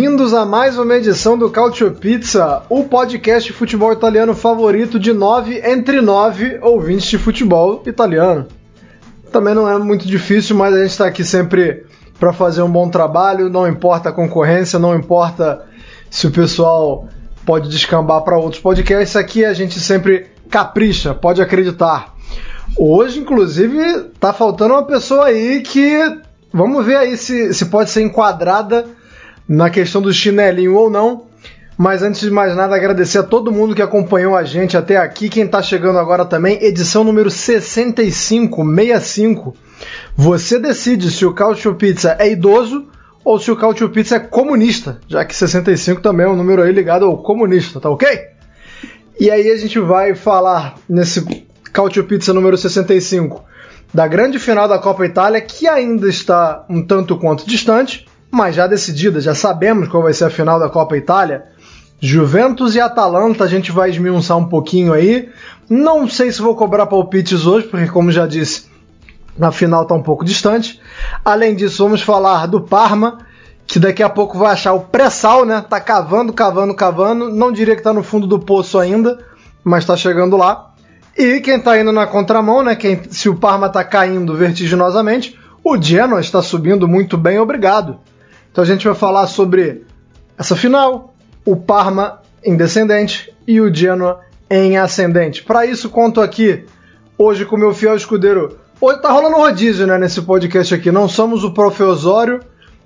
Bem-vindos a mais uma edição do Calcio Pizza, o podcast de futebol italiano favorito de nove entre nove ouvintes de futebol italiano. Também não é muito difícil, mas a gente está aqui sempre para fazer um bom trabalho, não importa a concorrência, não importa se o pessoal pode descambar para outros podcasts, aqui a gente sempre capricha, pode acreditar. Hoje, inclusive, tá faltando uma pessoa aí que Vamos ver aí se, se pode ser enquadrada na questão do chinelinho ou não. Mas antes de mais nada, agradecer a todo mundo que acompanhou a gente até aqui. Quem está chegando agora também, edição número 65, 65. Você decide se o Cautio Pizza é idoso ou se o Cautio Pizza é comunista, já que 65 também é um número aí ligado ao comunista, tá ok? E aí a gente vai falar nesse Cautio Pizza número 65 da grande final da Copa Itália, que ainda está um tanto quanto distante, mas já decidida, já sabemos qual vai ser a final da Copa Itália. Juventus e Atalanta, a gente vai esmiuçar um pouquinho aí. Não sei se vou cobrar palpites hoje, porque, como já disse, a final está um pouco distante. Além disso, vamos falar do Parma, que daqui a pouco vai achar o pré-sal, né? Tá cavando, cavando, cavando. Não diria que está no fundo do poço ainda, mas está chegando lá. E quem está indo na contramão, né? Quem, se o Parma está caindo vertiginosamente, o Genoa está subindo muito bem, obrigado. Então a gente vai falar sobre essa final, o Parma em descendente e o Genoa em ascendente. Para isso, conto aqui hoje com meu fiel escudeiro. Hoje tá rolando um rodízio né, nesse podcast aqui. Não somos o Prof. Osório,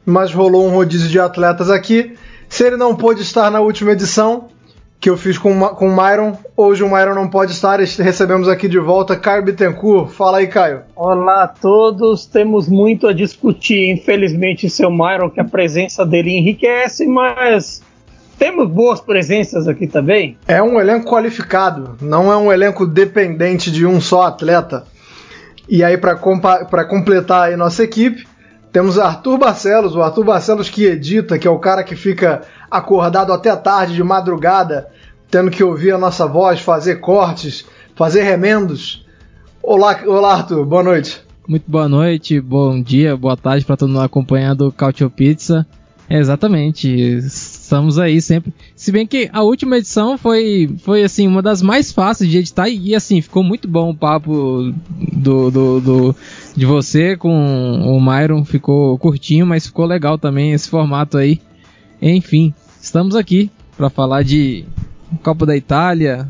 mas rolou um rodízio de atletas aqui. Se ele não pôde estar na última edição, que eu fiz com, com o Myron. Hoje o Myron não pode estar, recebemos aqui de volta Caio Bittencourt. Fala aí, Caio. Olá a todos, temos muito a discutir, infelizmente, seu Myron, que a presença dele enriquece, mas temos boas presenças aqui também. É um elenco qualificado, não é um elenco dependente de um só atleta. E aí, para completar aí nossa equipe, temos Arthur Barcelos, o Arthur Barcelos que edita, que é o cara que fica acordado até tarde de madrugada, tendo que ouvir a nossa voz, fazer cortes, fazer remendos. Olá, olá Arthur, boa noite. Muito boa noite, bom dia, boa tarde para todo mundo acompanhando o Cautio Pizza. Exatamente, estamos aí sempre. Se bem que a última edição foi, foi assim, uma das mais fáceis de editar e assim, ficou muito bom o papo do, do, do de você com o Myron, ficou curtinho, mas ficou legal também esse formato aí. Enfim, estamos aqui para falar de Copa da Itália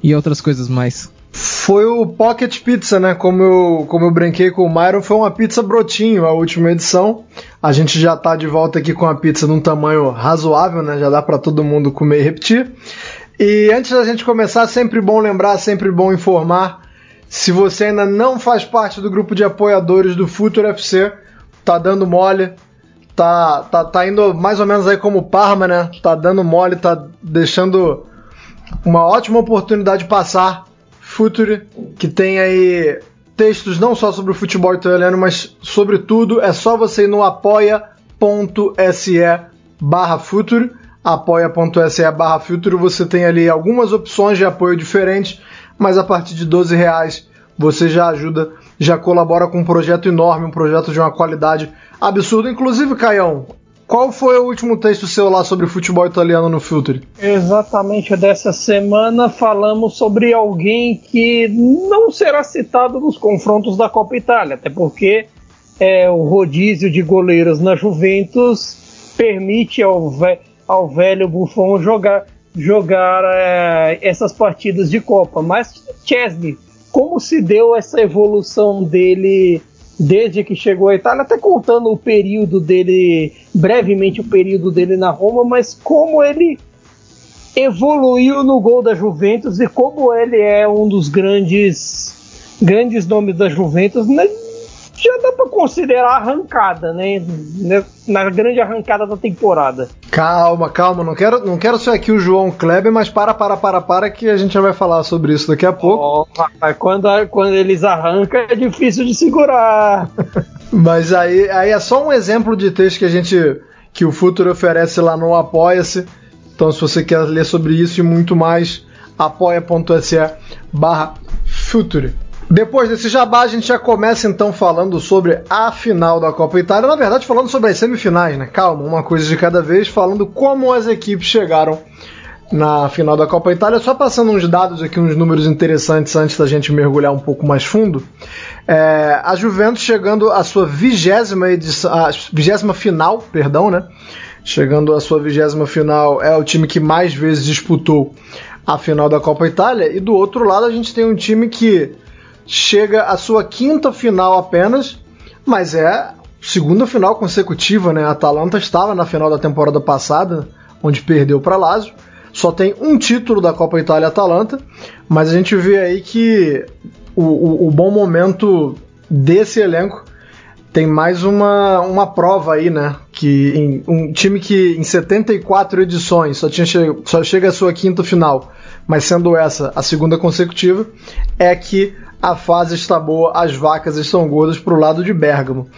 e outras coisas mais. Foi o Pocket Pizza, né? Como eu, como eu brinquei com o Myron, foi uma pizza brotinho a última edição. A gente já tá de volta aqui com a pizza num tamanho razoável, né? Já dá para todo mundo comer e repetir. E antes da gente começar, sempre bom lembrar, sempre bom informar. Se você ainda não faz parte do grupo de apoiadores do Futuro FC, tá dando mole, tá, tá, tá indo mais ou menos aí como Parma, né? Tá dando mole, tá deixando uma ótima oportunidade de passar. Future, que tem aí textos não só sobre o futebol italiano, mas sobre tudo. É só você ir no apoia.se barra Future, apoia.se barra Future, você tem ali algumas opções de apoio diferentes, mas a partir de 12 reais você já ajuda, já colabora com um projeto enorme, um projeto de uma qualidade absurda. Inclusive, Caião, qual foi o último texto seu lá sobre futebol italiano no Filter? Exatamente dessa semana falamos sobre alguém que não será citado nos confrontos da Copa Itália, até porque é, o rodízio de goleiros na Juventus permite ao, ve ao velho Buffon jogar, jogar é, essas partidas de Copa. Mas Chesney como se deu essa evolução dele desde que chegou à Itália, até contando o período dele, brevemente o período dele na Roma, mas como ele evoluiu no gol da Juventus e como ele é um dos grandes grandes nomes da Juventus, né? Já dá para considerar arrancada, né? Na grande arrancada da temporada. Calma, calma, não quero, não quero ser aqui o João Kleber, mas para, para, para, para, que a gente já vai falar sobre isso daqui a pouco. Oh, rapaz, quando, quando eles arrancam é difícil de segurar. mas aí, aí é só um exemplo de texto que a gente, que o Futuro oferece lá no Apoia-se. Então, se você quer ler sobre isso e muito mais, apoia.se barra Future. Depois desse jabá, a gente já começa então falando sobre a final da Copa Itália. Na verdade, falando sobre as semifinais, né? Calma, uma coisa de cada vez, falando como as equipes chegaram na final da Copa Itália. Só passando uns dados aqui, uns números interessantes antes da gente mergulhar um pouco mais fundo. É, a Juventus chegando à sua vigésima edição, vigésima final, perdão, né? Chegando à sua vigésima final, é o time que mais vezes disputou a final da Copa Itália. E do outro lado, a gente tem um time que chega à sua quinta final apenas, mas é segunda final consecutiva, né? A Atalanta estava na final da temporada passada, onde perdeu para Lazio. Só tem um título da Copa Itália Atalanta, mas a gente vê aí que o, o, o bom momento desse elenco tem mais uma, uma prova aí, né? Que em, um time que em 74 edições só, tinha só chega à sua quinta final, mas sendo essa a segunda consecutiva, é que a fase está boa, as vacas estão gordas para o lado de Bergamo.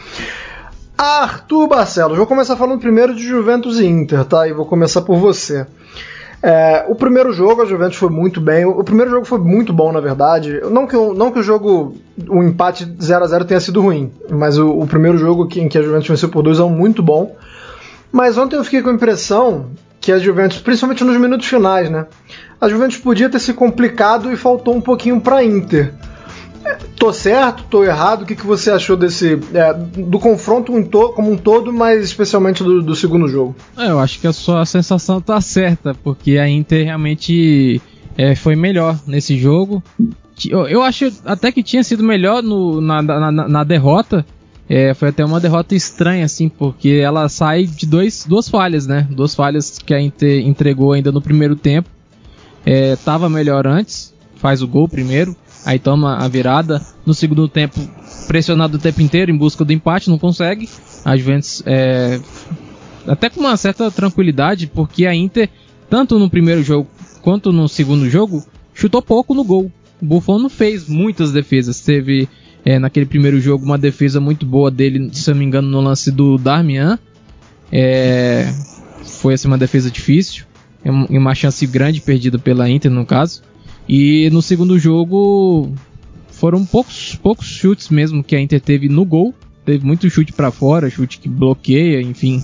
Arthur Barcelos, vou começar falando primeiro de Juventus e Inter, tá? E vou começar por você. É, o primeiro jogo, a Juventus foi muito bem. O primeiro jogo foi muito bom, na verdade. Não que, não que o jogo, o empate 0 a 0 tenha sido ruim, mas o, o primeiro jogo em que a Juventus venceu por 2 é um muito bom. Mas ontem eu fiquei com a impressão que a Juventus, principalmente nos minutos finais, né? A Juventus podia ter se complicado e faltou um pouquinho para Inter. Tô certo? Tô errado? O que, que você achou desse é, do confronto como um todo, mas especialmente do, do segundo jogo? É, eu acho que a sua sensação tá certa, porque a Inter realmente é, foi melhor nesse jogo. Eu, eu, acho até que tinha sido melhor no, na, na, na derrota. É, foi até uma derrota estranha, assim, porque ela sai de dois, duas falhas, né? Duas falhas que a Inter entregou ainda no primeiro tempo. É, tava melhor antes, faz o gol primeiro aí toma a virada. No segundo tempo, pressionado o tempo inteiro em busca do empate, não consegue. A Juventus é, até com uma certa tranquilidade, porque a Inter, tanto no primeiro jogo quanto no segundo jogo, chutou pouco no gol. O Buffon não fez muitas defesas. Teve é, naquele primeiro jogo uma defesa muito boa dele, se eu não me engano, no lance do Darmian. É, foi assim, uma defesa difícil. E uma chance grande perdida pela Inter, no caso. E no segundo jogo foram poucos, poucos chutes mesmo que a Inter teve no gol. Teve muito chute para fora, chute que bloqueia, enfim.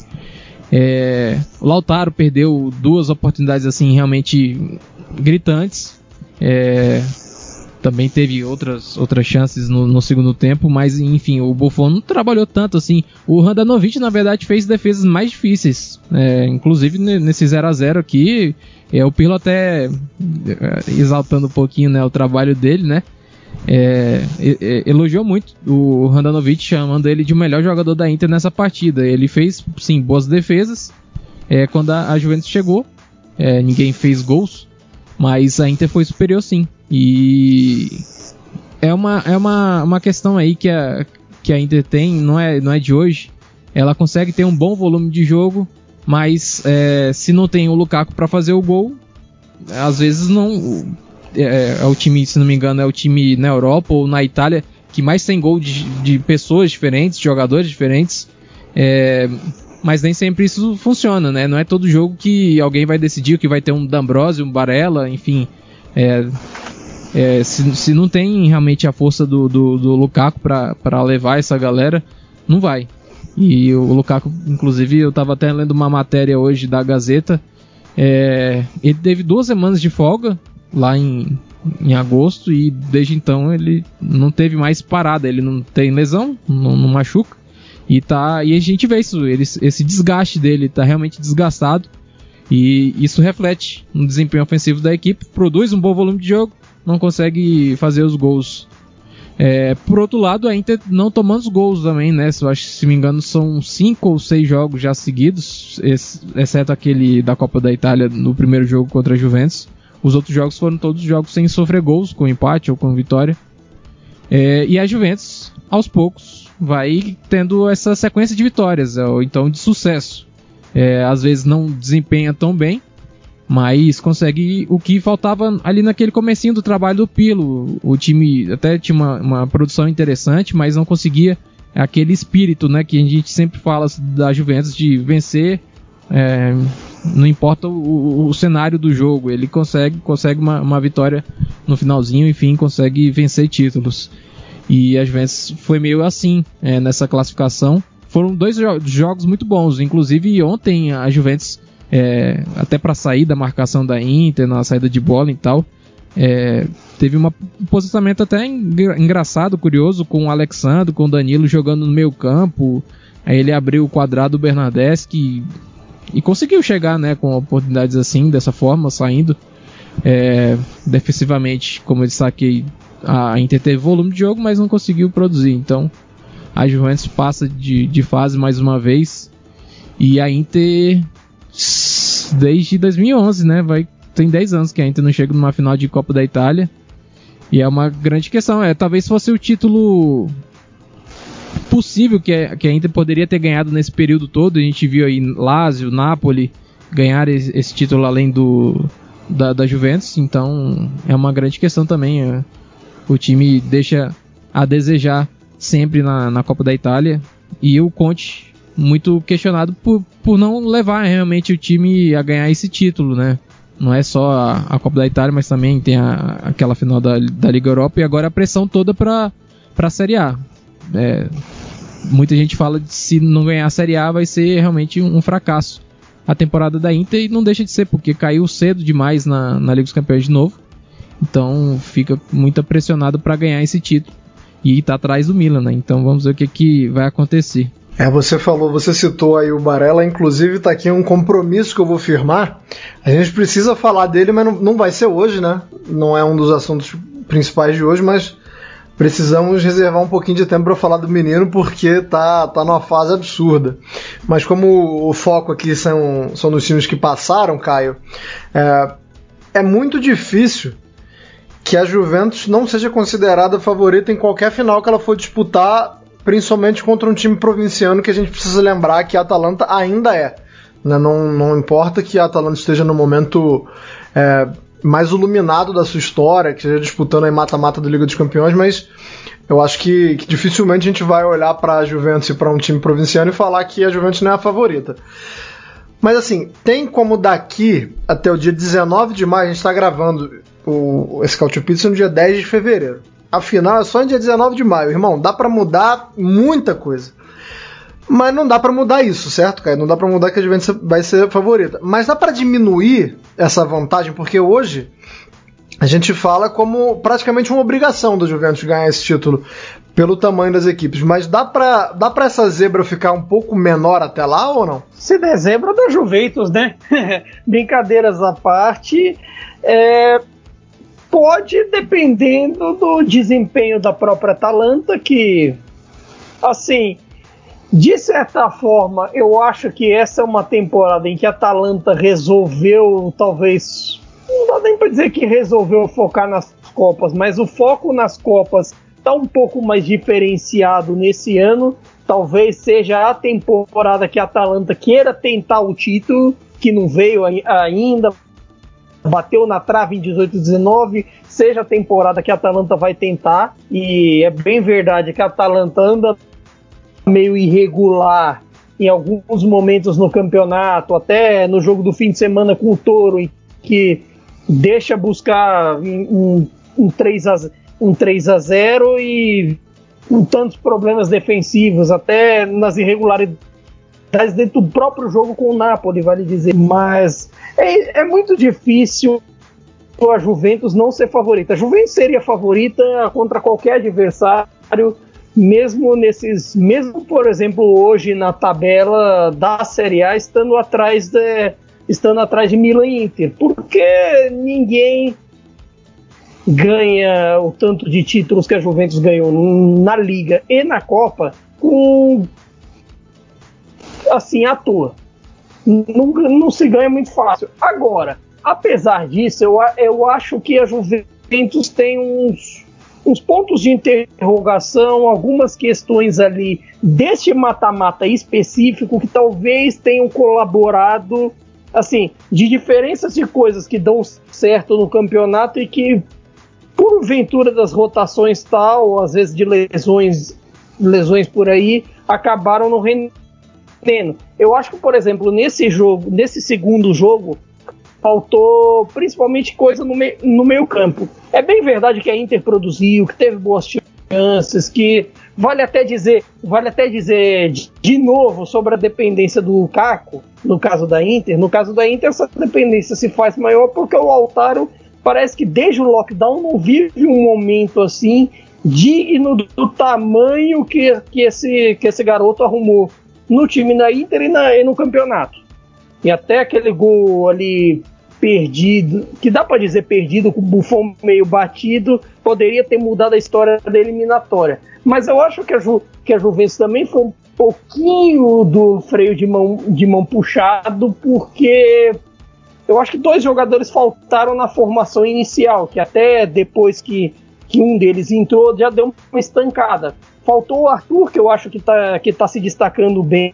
É, o Lautaro perdeu duas oportunidades assim realmente gritantes. É, também teve outras, outras chances no, no, segundo tempo, mas enfim, o Buffon não trabalhou tanto assim. O Randanovic, na verdade, fez defesas mais difíceis, é, inclusive nesse 0 a 0 aqui. É, o Pirlo até é, exaltando um pouquinho né, o trabalho dele, né? É, elogiou muito o Randanovic, chamando ele de o melhor jogador da Inter nessa partida. Ele fez, sim, boas defesas. É, quando a, Juventus chegou, é, ninguém fez gols, mas a Inter foi superior, sim. E é uma, é uma, uma questão aí que a, que a Inter tem, não é, não é de hoje. Ela consegue ter um bom volume de jogo, mas é, se não tem o Lukaku para fazer o gol, às vezes não. É, é, o time, se não me engano, é o time na Europa ou na Itália que mais tem gol de, de pessoas diferentes, jogadores diferentes. É, mas nem sempre isso funciona, né? Não é todo jogo que alguém vai decidir que vai ter um D'Ambrosio, um Barella, enfim. É, é, se, se não tem realmente a força do, do, do Lukaku para levar essa galera, não vai. E o Lukaku, inclusive, eu estava até lendo uma matéria hoje da Gazeta. É, ele teve duas semanas de folga lá em, em agosto e desde então ele não teve mais parada. Ele não tem lesão, não, não machuca. E, tá, e a gente vê isso, ele, esse desgaste dele tá realmente desgastado. E isso reflete no desempenho ofensivo da equipe. Produz um bom volume de jogo, não consegue fazer os gols. É, por outro lado, a Inter não tomando os gols também, né? Eu acho se me engano, são cinco ou seis jogos já seguidos, exceto aquele da Copa da Itália no primeiro jogo contra a Juventus. Os outros jogos foram todos jogos sem sofrer gols, com empate ou com vitória. É, e a Juventus, aos poucos, vai tendo essa sequência de vitórias, ou então de sucesso. É, às vezes não desempenha tão bem, mas consegue o que faltava ali naquele comecinho do trabalho do Pilo. O time até tinha uma, uma produção interessante, mas não conseguia aquele espírito, né, que a gente sempre fala da Juventus de vencer, é, não importa o, o, cenário do jogo, ele consegue consegue uma, uma vitória no finalzinho, enfim, consegue vencer títulos. E a Juventus foi meio assim é, nessa classificação. Foram dois jo jogos muito bons, inclusive ontem a Juventus é, até para sair da marcação da Inter, na saída de bola e tal. É, teve uma, um posicionamento até engraçado, curioso, com o Alexandre, com o Danilo jogando no meio campo. Aí ele abriu o quadrado do e, e conseguiu chegar né, com oportunidades assim, dessa forma, saindo. É, defensivamente, como eu destaquei, a Inter teve volume de jogo, mas não conseguiu produzir. Então a Juventus passa de, de fase mais uma vez. E a Inter desde 2011, né? Vai, tem 10 anos que a Inter não chega numa final de Copa da Itália. E é uma grande questão. É, talvez fosse o título possível que a, que a Inter poderia ter ganhado nesse período todo. A gente viu aí Lazio, Napoli ganhar esse, esse título além do da, da, Juventus. Então é uma grande questão também. É, o time deixa a desejar sempre na, na Copa da Itália. E o Conte muito questionado por, por não levar realmente o time a ganhar esse título, né? Não é só a, a Copa da Itália, mas também tem a, aquela final da, da Liga Europa e agora a pressão toda para a Série A. É, muita gente fala de se não ganhar a Série A vai ser realmente um, um, fracasso a temporada da Inter e não deixa de ser, porque caiu cedo demais na, na Liga dos Campeões de novo. Então fica muito pressionado para ganhar esse título. E está atrás do Milan, né? Então vamos ver o que, que vai acontecer. É, você falou, você citou aí o Barella, inclusive está aqui um compromisso que eu vou firmar. A gente precisa falar dele, mas não, não vai ser hoje, né? Não é um dos assuntos principais de hoje, mas precisamos reservar um pouquinho de tempo para falar do menino porque tá, tá numa fase absurda. Mas como o foco aqui são, são nos times que passaram, Caio, é, é muito difícil que a Juventus não seja considerada favorita em qualquer final que ela for disputar principalmente contra um time provinciano que a gente precisa lembrar que a Atalanta ainda é. Né? Não, não importa que a Atalanta esteja no momento é, mais iluminado da sua história, que esteja disputando aí mata-mata da Liga dos Campeões, mas eu acho que, que dificilmente a gente vai olhar para a Juventus e para um time provinciano e falar que a Juventus não é a favorita. Mas assim, tem como daqui até o dia 19 de maio, a gente está gravando o, esse Cautio Pizza no dia 10 de fevereiro. Afinal, é só em dia 19 de maio, irmão. Dá para mudar muita coisa. Mas não dá para mudar isso, certo, cara? Não dá para mudar que a Juventus vai ser favorita. Mas dá para diminuir essa vantagem, porque hoje a gente fala como praticamente uma obrigação do Juventus ganhar esse título pelo tamanho das equipes. Mas dá pra, dá pra essa zebra ficar um pouco menor até lá ou não? Se der zebra da Juventus, né? Brincadeiras à parte. É, Pode, dependendo do desempenho da própria Atalanta, que, assim, de certa forma, eu acho que essa é uma temporada em que a Atalanta resolveu, talvez, não dá nem para dizer que resolveu focar nas Copas, mas o foco nas Copas está um pouco mais diferenciado nesse ano. Talvez seja a temporada que a Atalanta queira tentar o título, que não veio ainda, bateu na trave em 18 19, seja a temporada que a Atalanta vai tentar, e é bem verdade que a Atalanta anda meio irregular em alguns momentos no campeonato, até no jogo do fim de semana com o Toro, que deixa buscar um, um 3 a, um 3 a 0 e com tantos problemas defensivos, até nas irregularidades dentro do próprio jogo com o Napoli, vale dizer. Mas é, é muito difícil a Juventus não ser favorita. A Juventus seria favorita contra qualquer adversário, mesmo nesses, mesmo por exemplo hoje na tabela da Série A estando atrás de, estando atrás de Milan e Inter, porque ninguém ganha o tanto de títulos que a Juventus ganhou na Liga e na Copa com assim à toa. Não, não se ganha muito fácil. Agora, apesar disso, eu, eu acho que a Juventus tem uns, uns pontos de interrogação, algumas questões ali deste mata-mata específico que talvez tenham colaborado, assim, de diferenças de coisas que dão certo no campeonato e que, porventura das rotações tal, às vezes de lesões, lesões por aí, acabaram no rendendo. Eu acho que, por exemplo, nesse jogo, nesse segundo jogo, faltou principalmente coisa no, me no meio campo. É bem verdade que a Inter produziu, que teve boas chances, que vale até dizer, vale até dizer de, novo sobre a dependência do Lukaku, no caso da Inter. No caso da Inter, essa dependência se faz maior porque o Altaro parece que desde o lockdown não vive um momento assim digno do, do tamanho que, que, esse, que esse garoto arrumou no time da Inter e, na, e no campeonato. E até aquele gol ali perdido, que dá para dizer perdido, com o Buffon meio batido, poderia ter mudado a história da eliminatória. Mas eu acho que a, Ju, que a Juventus também foi um pouquinho do freio de mão, de mão puxado, porque eu acho que dois jogadores faltaram na formação inicial, que até depois que, que um deles entrou já deu uma estancada. Faltou o Arthur, que eu acho que está que tá se destacando bem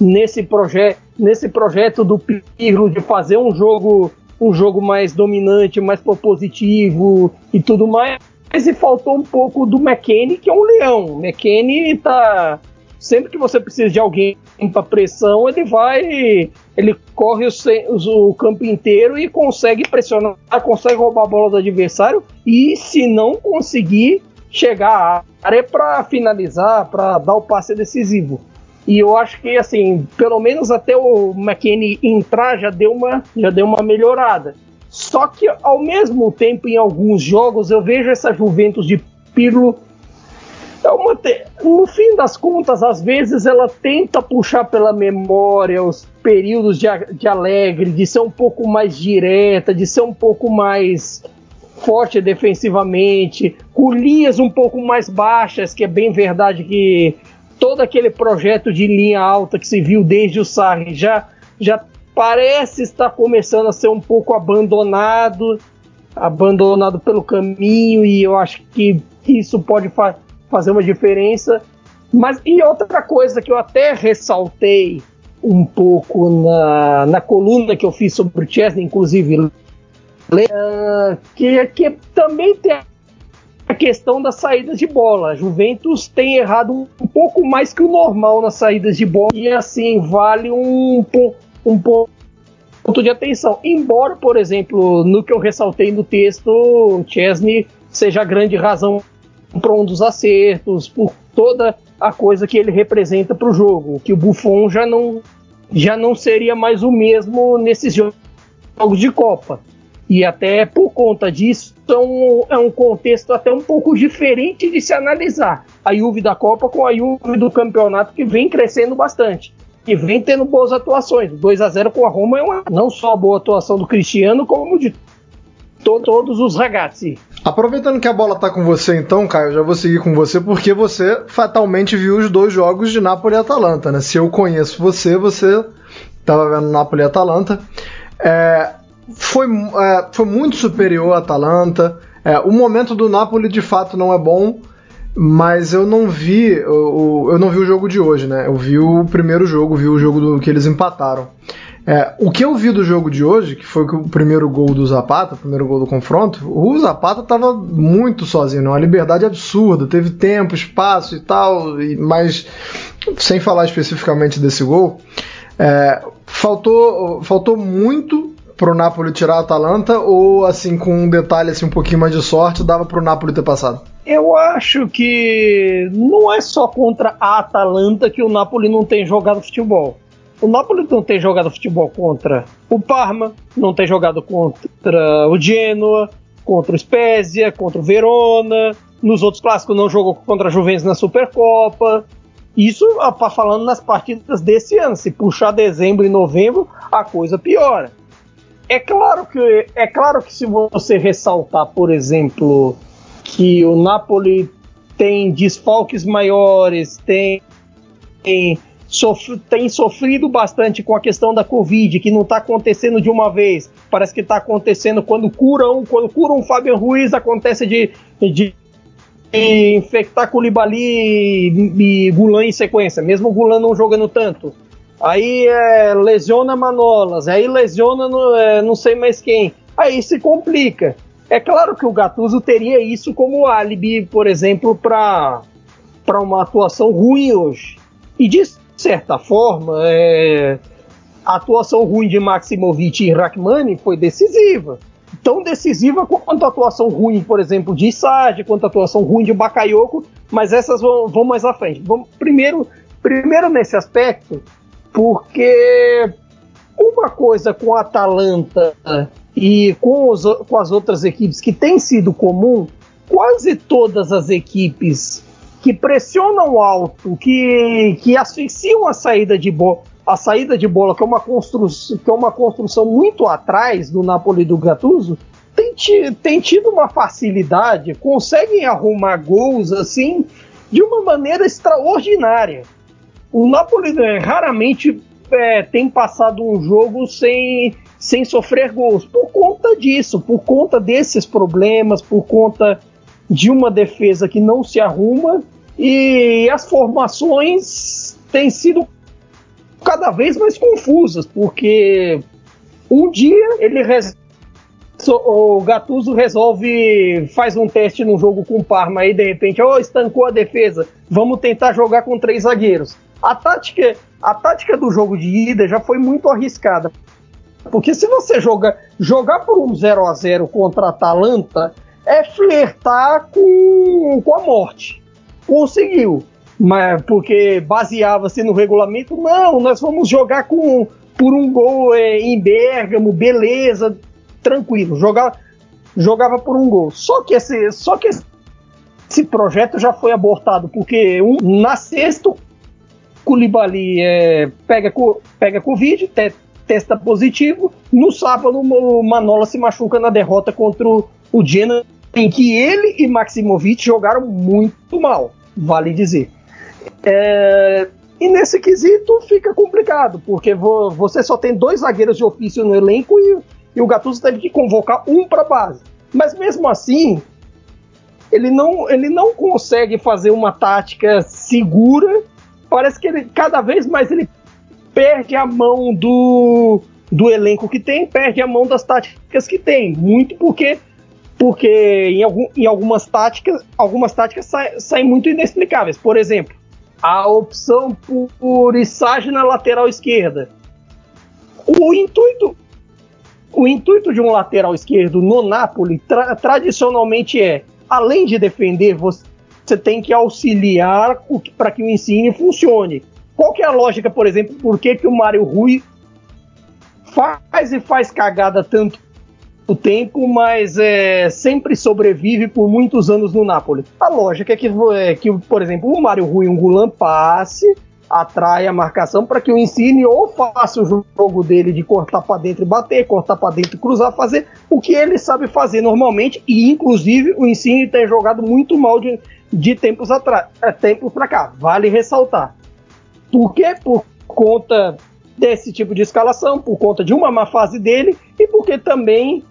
nesse projeto nesse projeto do Pirlo de fazer um jogo um jogo mais dominante, mais propositivo e tudo mais. E faltou um pouco do McKenny, que é um leão. O McKenny tá sempre que você precisa de alguém para pressão, ele vai, ele corre o, o, campo inteiro e consegue pressionar, consegue roubar a bola do adversário e se não conseguir chegar à área para finalizar, para dar o passe decisivo. E eu acho que, assim, pelo menos até o McKinney entrar já deu uma, já deu uma melhorada. Só que, ao mesmo tempo, em alguns jogos, eu vejo essa Juventus de Pirlo. É uma te... No fim das contas, às vezes ela tenta puxar pela memória os períodos de, de alegre, de ser um pouco mais direta, de ser um pouco mais forte defensivamente, com linhas um pouco mais baixas, que é bem verdade que todo aquele projeto de linha alta que se viu desde o Sarri já, já parece estar começando a ser um pouco abandonado, abandonado pelo caminho, e eu acho que isso pode fa fazer uma diferença. Mas e outra coisa que eu até ressaltei um pouco na, na coluna que eu fiz sobre o Chesney, inclusive, que, que também tem a questão das saídas de bola. A Juventus tem errado um pouco mais que o normal nas saídas de bola e assim vale um, um ponto de atenção. Embora, por exemplo, no que eu ressaltei no texto, o Chesney seja a grande razão para um dos acertos, por toda a coisa que ele representa para o jogo, que o Buffon já não já não seria mais o mesmo nesses jogos de Copa. E até por conta disso, é um, é um contexto até um pouco diferente de se analisar a Juve da Copa com a Juve do campeonato que vem crescendo bastante. E vem tendo boas atuações. 2 a 0 com a Roma é uma, não só a boa atuação do Cristiano, como de to todos os ragazzi. Aproveitando que a bola tá com você então, Caio, já vou seguir com você, porque você fatalmente viu os dois jogos de Napoli e Atalanta, né? Se eu conheço você, você tava vendo Napoli e Atalanta. É, foi, é, foi muito superior à Atalanta. É, o momento do Napoli de fato não é bom, mas eu não vi eu, eu não vi o jogo de hoje, né? Eu vi o primeiro jogo, vi o jogo do, que eles empataram. É, o que eu vi do jogo de hoje, que foi o primeiro gol do Zapata, o primeiro gol do confronto, o Zapata estava muito sozinho, uma liberdade absurda, teve tempo, espaço e tal, mas sem falar especificamente desse gol, é, faltou, faltou muito pro Napoli tirar a Atalanta ou assim com um detalhe assim um pouquinho mais de sorte dava pro Napoli ter passado? Eu acho que não é só contra a Atalanta que o Napoli não tem jogado futebol. O Napoli não tem jogado futebol contra o Parma, não tem jogado contra o Genoa, contra o Spezia, contra o Verona. Nos outros clássicos não jogou contra a Juventus na Supercopa. Isso falando nas partidas desse ano. Se puxar dezembro e novembro, a coisa piora. É claro que é claro que se você ressaltar, por exemplo, que o Napoli tem desfalques maiores, tem, tem, tem sofrido bastante com a questão da Covid, que não está acontecendo de uma vez. Parece que está acontecendo quando curam, quando curam o Fábio Ruiz, acontece de, de infectar Koulibaly e, e Gulan em sequência, mesmo o Gulan não jogando tanto. Aí é, lesiona Manolas, aí lesiona no, é, não sei mais quem. Aí se complica. É claro que o Gattuso teria isso como álibi, por exemplo, para uma atuação ruim hoje. E de certa forma, é, a atuação ruim de Maximovic e Rachmani foi decisiva. Tão decisiva quanto a atuação ruim, por exemplo, de Isage, quanto a atuação ruim de Bakayoko, mas essas vão, vão mais à frente. Vamos, primeiro, primeiro nesse aspecto, porque uma coisa com a Atalanta e com, os, com as outras equipes que tem sido comum, quase todas as equipes que pressionam alto, que, que asfixiam a saída de bola, a saída de bola, que é uma construção, que é uma construção muito atrás do Napoli do Gattuso, tem, tem tido uma facilidade, conseguem arrumar gols assim de uma maneira extraordinária. O Napoli né, raramente é, tem passado um jogo sem, sem sofrer gols por conta disso, por conta desses problemas, por conta de uma defesa que não se arruma e as formações têm sido cada vez mais confusas, porque um dia ele o Gattuso resolve faz um teste no jogo com o Parma aí de repente, oh, estancou a defesa, vamos tentar jogar com três zagueiros. A tática, a tática do jogo de ida já foi muito arriscada. Porque se você joga, jogar por um 0 a 0 contra a Atalanta é flertar com, com a morte conseguiu. Mas porque baseava-se no regulamento, não, nós vamos jogar com por um gol é, em Bergamo, beleza, tranquilo, jogava, jogava por um gol. Só que esse, só que esse projeto já foi abortado, porque um, na sexta Koulibaly é, pega, pega Covid, te, testa positivo, no sábado o Manola se machuca na derrota contra o, o Genoa, em que ele e Maximovic jogaram muito mal vale dizer. É, e nesse quesito fica complicado, porque vo, você só tem dois zagueiros de ofício no elenco e, e o Gattuso teve que convocar um para base. Mas mesmo assim, ele não, ele não consegue fazer uma tática segura. Parece que ele cada vez mais ele perde a mão do, do elenco que tem, perde a mão das táticas que tem. Muito porque porque em, algum, em algumas táticas, algumas táticas sa, saem muito inexplicáveis. Por exemplo, a opção por, por na lateral esquerda. O intuito, o intuito de um lateral esquerdo no Napoli tra, tradicionalmente é, além de defender, você, você tem que auxiliar para que o ensino funcione. Qual que é a lógica, por exemplo, por que, que o Mário Rui faz e faz cagada tanto o tempo, mas é, sempre sobrevive por muitos anos no Napoli. A lógica é que, é, que por exemplo, o Mário Rui um Gulan passe, atrai a marcação para que o Ensine ou faça o jogo dele de cortar para dentro e bater, cortar para dentro e cruzar, fazer o que ele sabe fazer normalmente e inclusive o Ensine tem jogado muito mal de, de tempos atrás, é, tempos para cá. Vale ressaltar. Por quê? Por conta desse tipo de escalação, por conta de uma má fase dele e porque também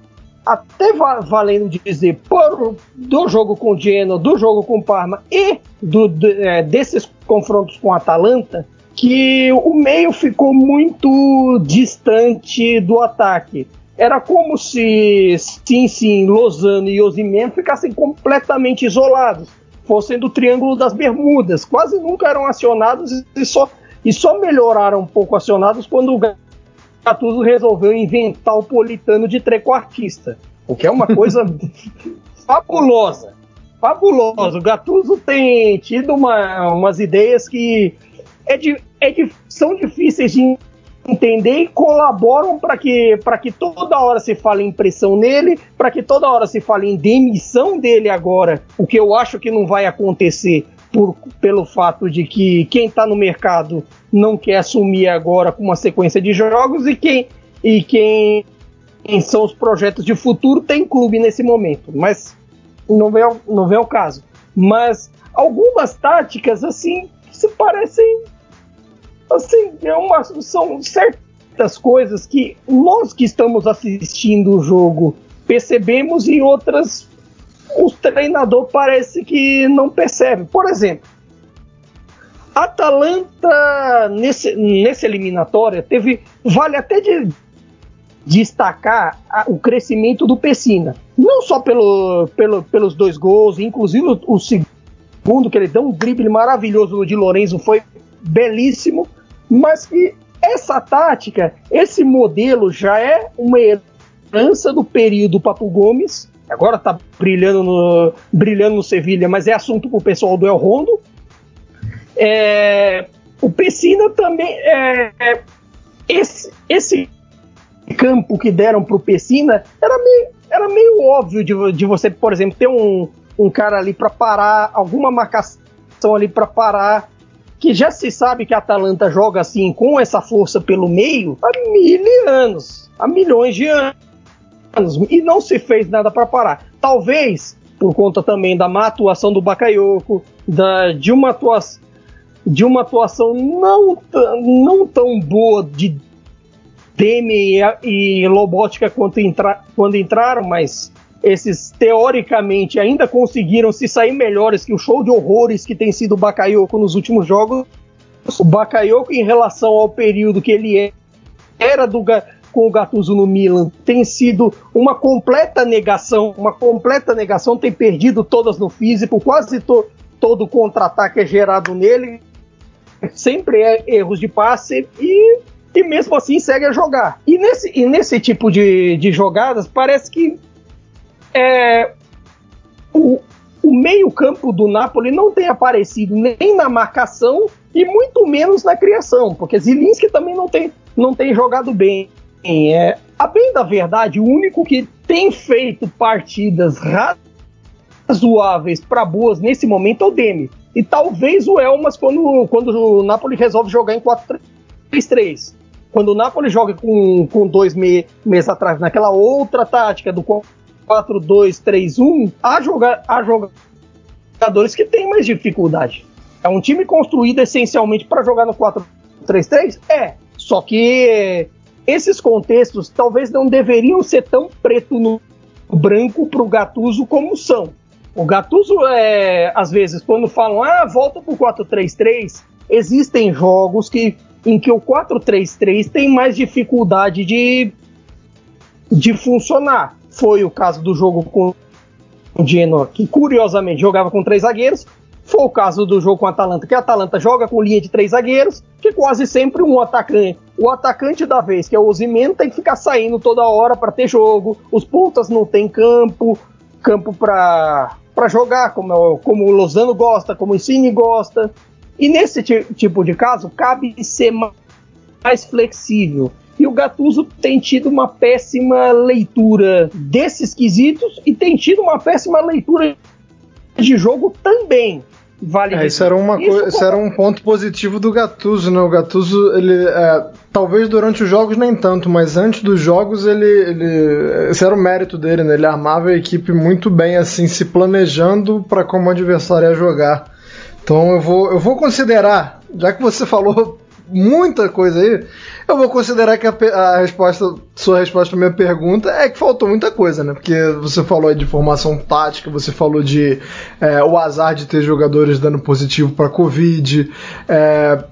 até valendo dizer por, do jogo com o Genoa, do jogo com o Parma e do, de, é, desses confrontos com a Atalanta, que o meio ficou muito distante do ataque. Era como se sim, sim, Lozano e Osimhen ficassem completamente isolados, fossem do Triângulo das Bermudas, quase nunca eram acionados e só, e só melhoraram um pouco acionados quando o Gattuso resolveu inventar o politano de trequartista, o que é uma coisa fabulosa. Fabulosa. O Gattuso tem tido uma, umas ideias que é de, é de, são difíceis de entender e colaboram para que, que toda hora se fale em pressão nele, para que toda hora se fale em demissão dele agora, o que eu acho que não vai acontecer por, pelo fato de que quem está no mercado não quer assumir agora com uma sequência de jogos e quem, e quem, são os projetos de futuro tem clube nesse momento, mas não vem não vem ao caso. Mas algumas táticas assim se parecem assim é uma, são certas coisas que nós que estamos assistindo o jogo percebemos e outras o treinador parece que não percebe. Por exemplo, Atalanta nesse, nesse eliminatória teve vale até de destacar a, o crescimento do Pessina, não só pelo, pelo, pelos dois gols, inclusive o, o segundo que ele deu um drible maravilhoso de Lorenzo foi belíssimo, mas que essa tática, esse modelo já é uma herança do período Papo Gomes. Agora está brilhando no, brilhando no Sevilha, mas é assunto para o pessoal do El Rondo. É, o Pessina também. É, é, esse, esse campo que deram para o Pessina era meio, era meio óbvio de, de você, por exemplo, ter um, um cara ali para parar, alguma marcação ali para parar que já se sabe que a Atalanta joga assim, com essa força pelo meio, há mil anos, há milhões de anos, e não se fez nada para parar. Talvez por conta também da má atuação do Bakayoko, da, de, uma atuação, de uma atuação não, não tão boa de Demi e, e Lobótica quando, entra, quando entraram, mas esses teoricamente ainda conseguiram se sair melhores que o show de horrores que tem sido o Bakayoko nos últimos jogos. O Bakayoko, em relação ao período que ele era do, com o Gattuso no Milan, tem sido uma completa negação, uma completa negação, tem perdido todas no físico, quase to, todo contra-ataque é gerado nele, sempre é erros de passe e, e mesmo assim segue a jogar. E nesse, e nesse tipo de, de jogadas, parece que é, o, o meio-campo do Napoli não tem aparecido nem na marcação e muito menos na criação, porque Zilinski também não tem, não tem jogado bem. É, a bem da verdade, o único que tem feito partidas razoáveis para boas nesse momento é o Demi. E talvez o Elmas quando, quando o Napoli resolve jogar em 4-3-3. Quando o Napoli joga com, com dois meses atrás, naquela outra tática do 4-2-3-1, há, joga há jogadores que têm mais dificuldade. É um time construído essencialmente para jogar no 4-3-3? É. Só que esses contextos talvez não deveriam ser tão preto no branco para o Gattuso como são. O Gattuso, é, às vezes, quando falam, ah, volta para o 4-3-3, existem jogos que, em que o 4-3-3 tem mais dificuldade de, de funcionar. Foi o caso do jogo com o Genoa, que curiosamente jogava com três zagueiros. Foi o caso do jogo com a Atalanta, que a Atalanta joga com linha de três zagueiros, que quase sempre um atacante, o atacante da vez, que é o Osimhen, tem que ficar saindo toda hora para ter jogo. Os pontas não tem campo, campo para para jogar, como, como o Lozano gosta, como o Insigne gosta. E nesse tipo de caso, cabe ser mais flexível. E o Gattuso tem tido uma péssima leitura desses quesitos e tem tido uma péssima leitura de jogo também. Vale é, isso era uma isso, isso era um ponto positivo do Gattuso, né? O Gattuso, ele é, talvez durante os jogos nem tanto, mas antes dos jogos ele, ele esse era o mérito dele, né? Ele armava a equipe muito bem assim, se planejando para como o adversário ia jogar. Então eu vou eu vou considerar, já que você falou muita coisa aí, eu vou considerar que a, a resposta, sua resposta à minha pergunta é que faltou muita coisa, né? Porque você falou de formação tática, você falou de é, o azar de ter jogadores dando positivo para Covid, é,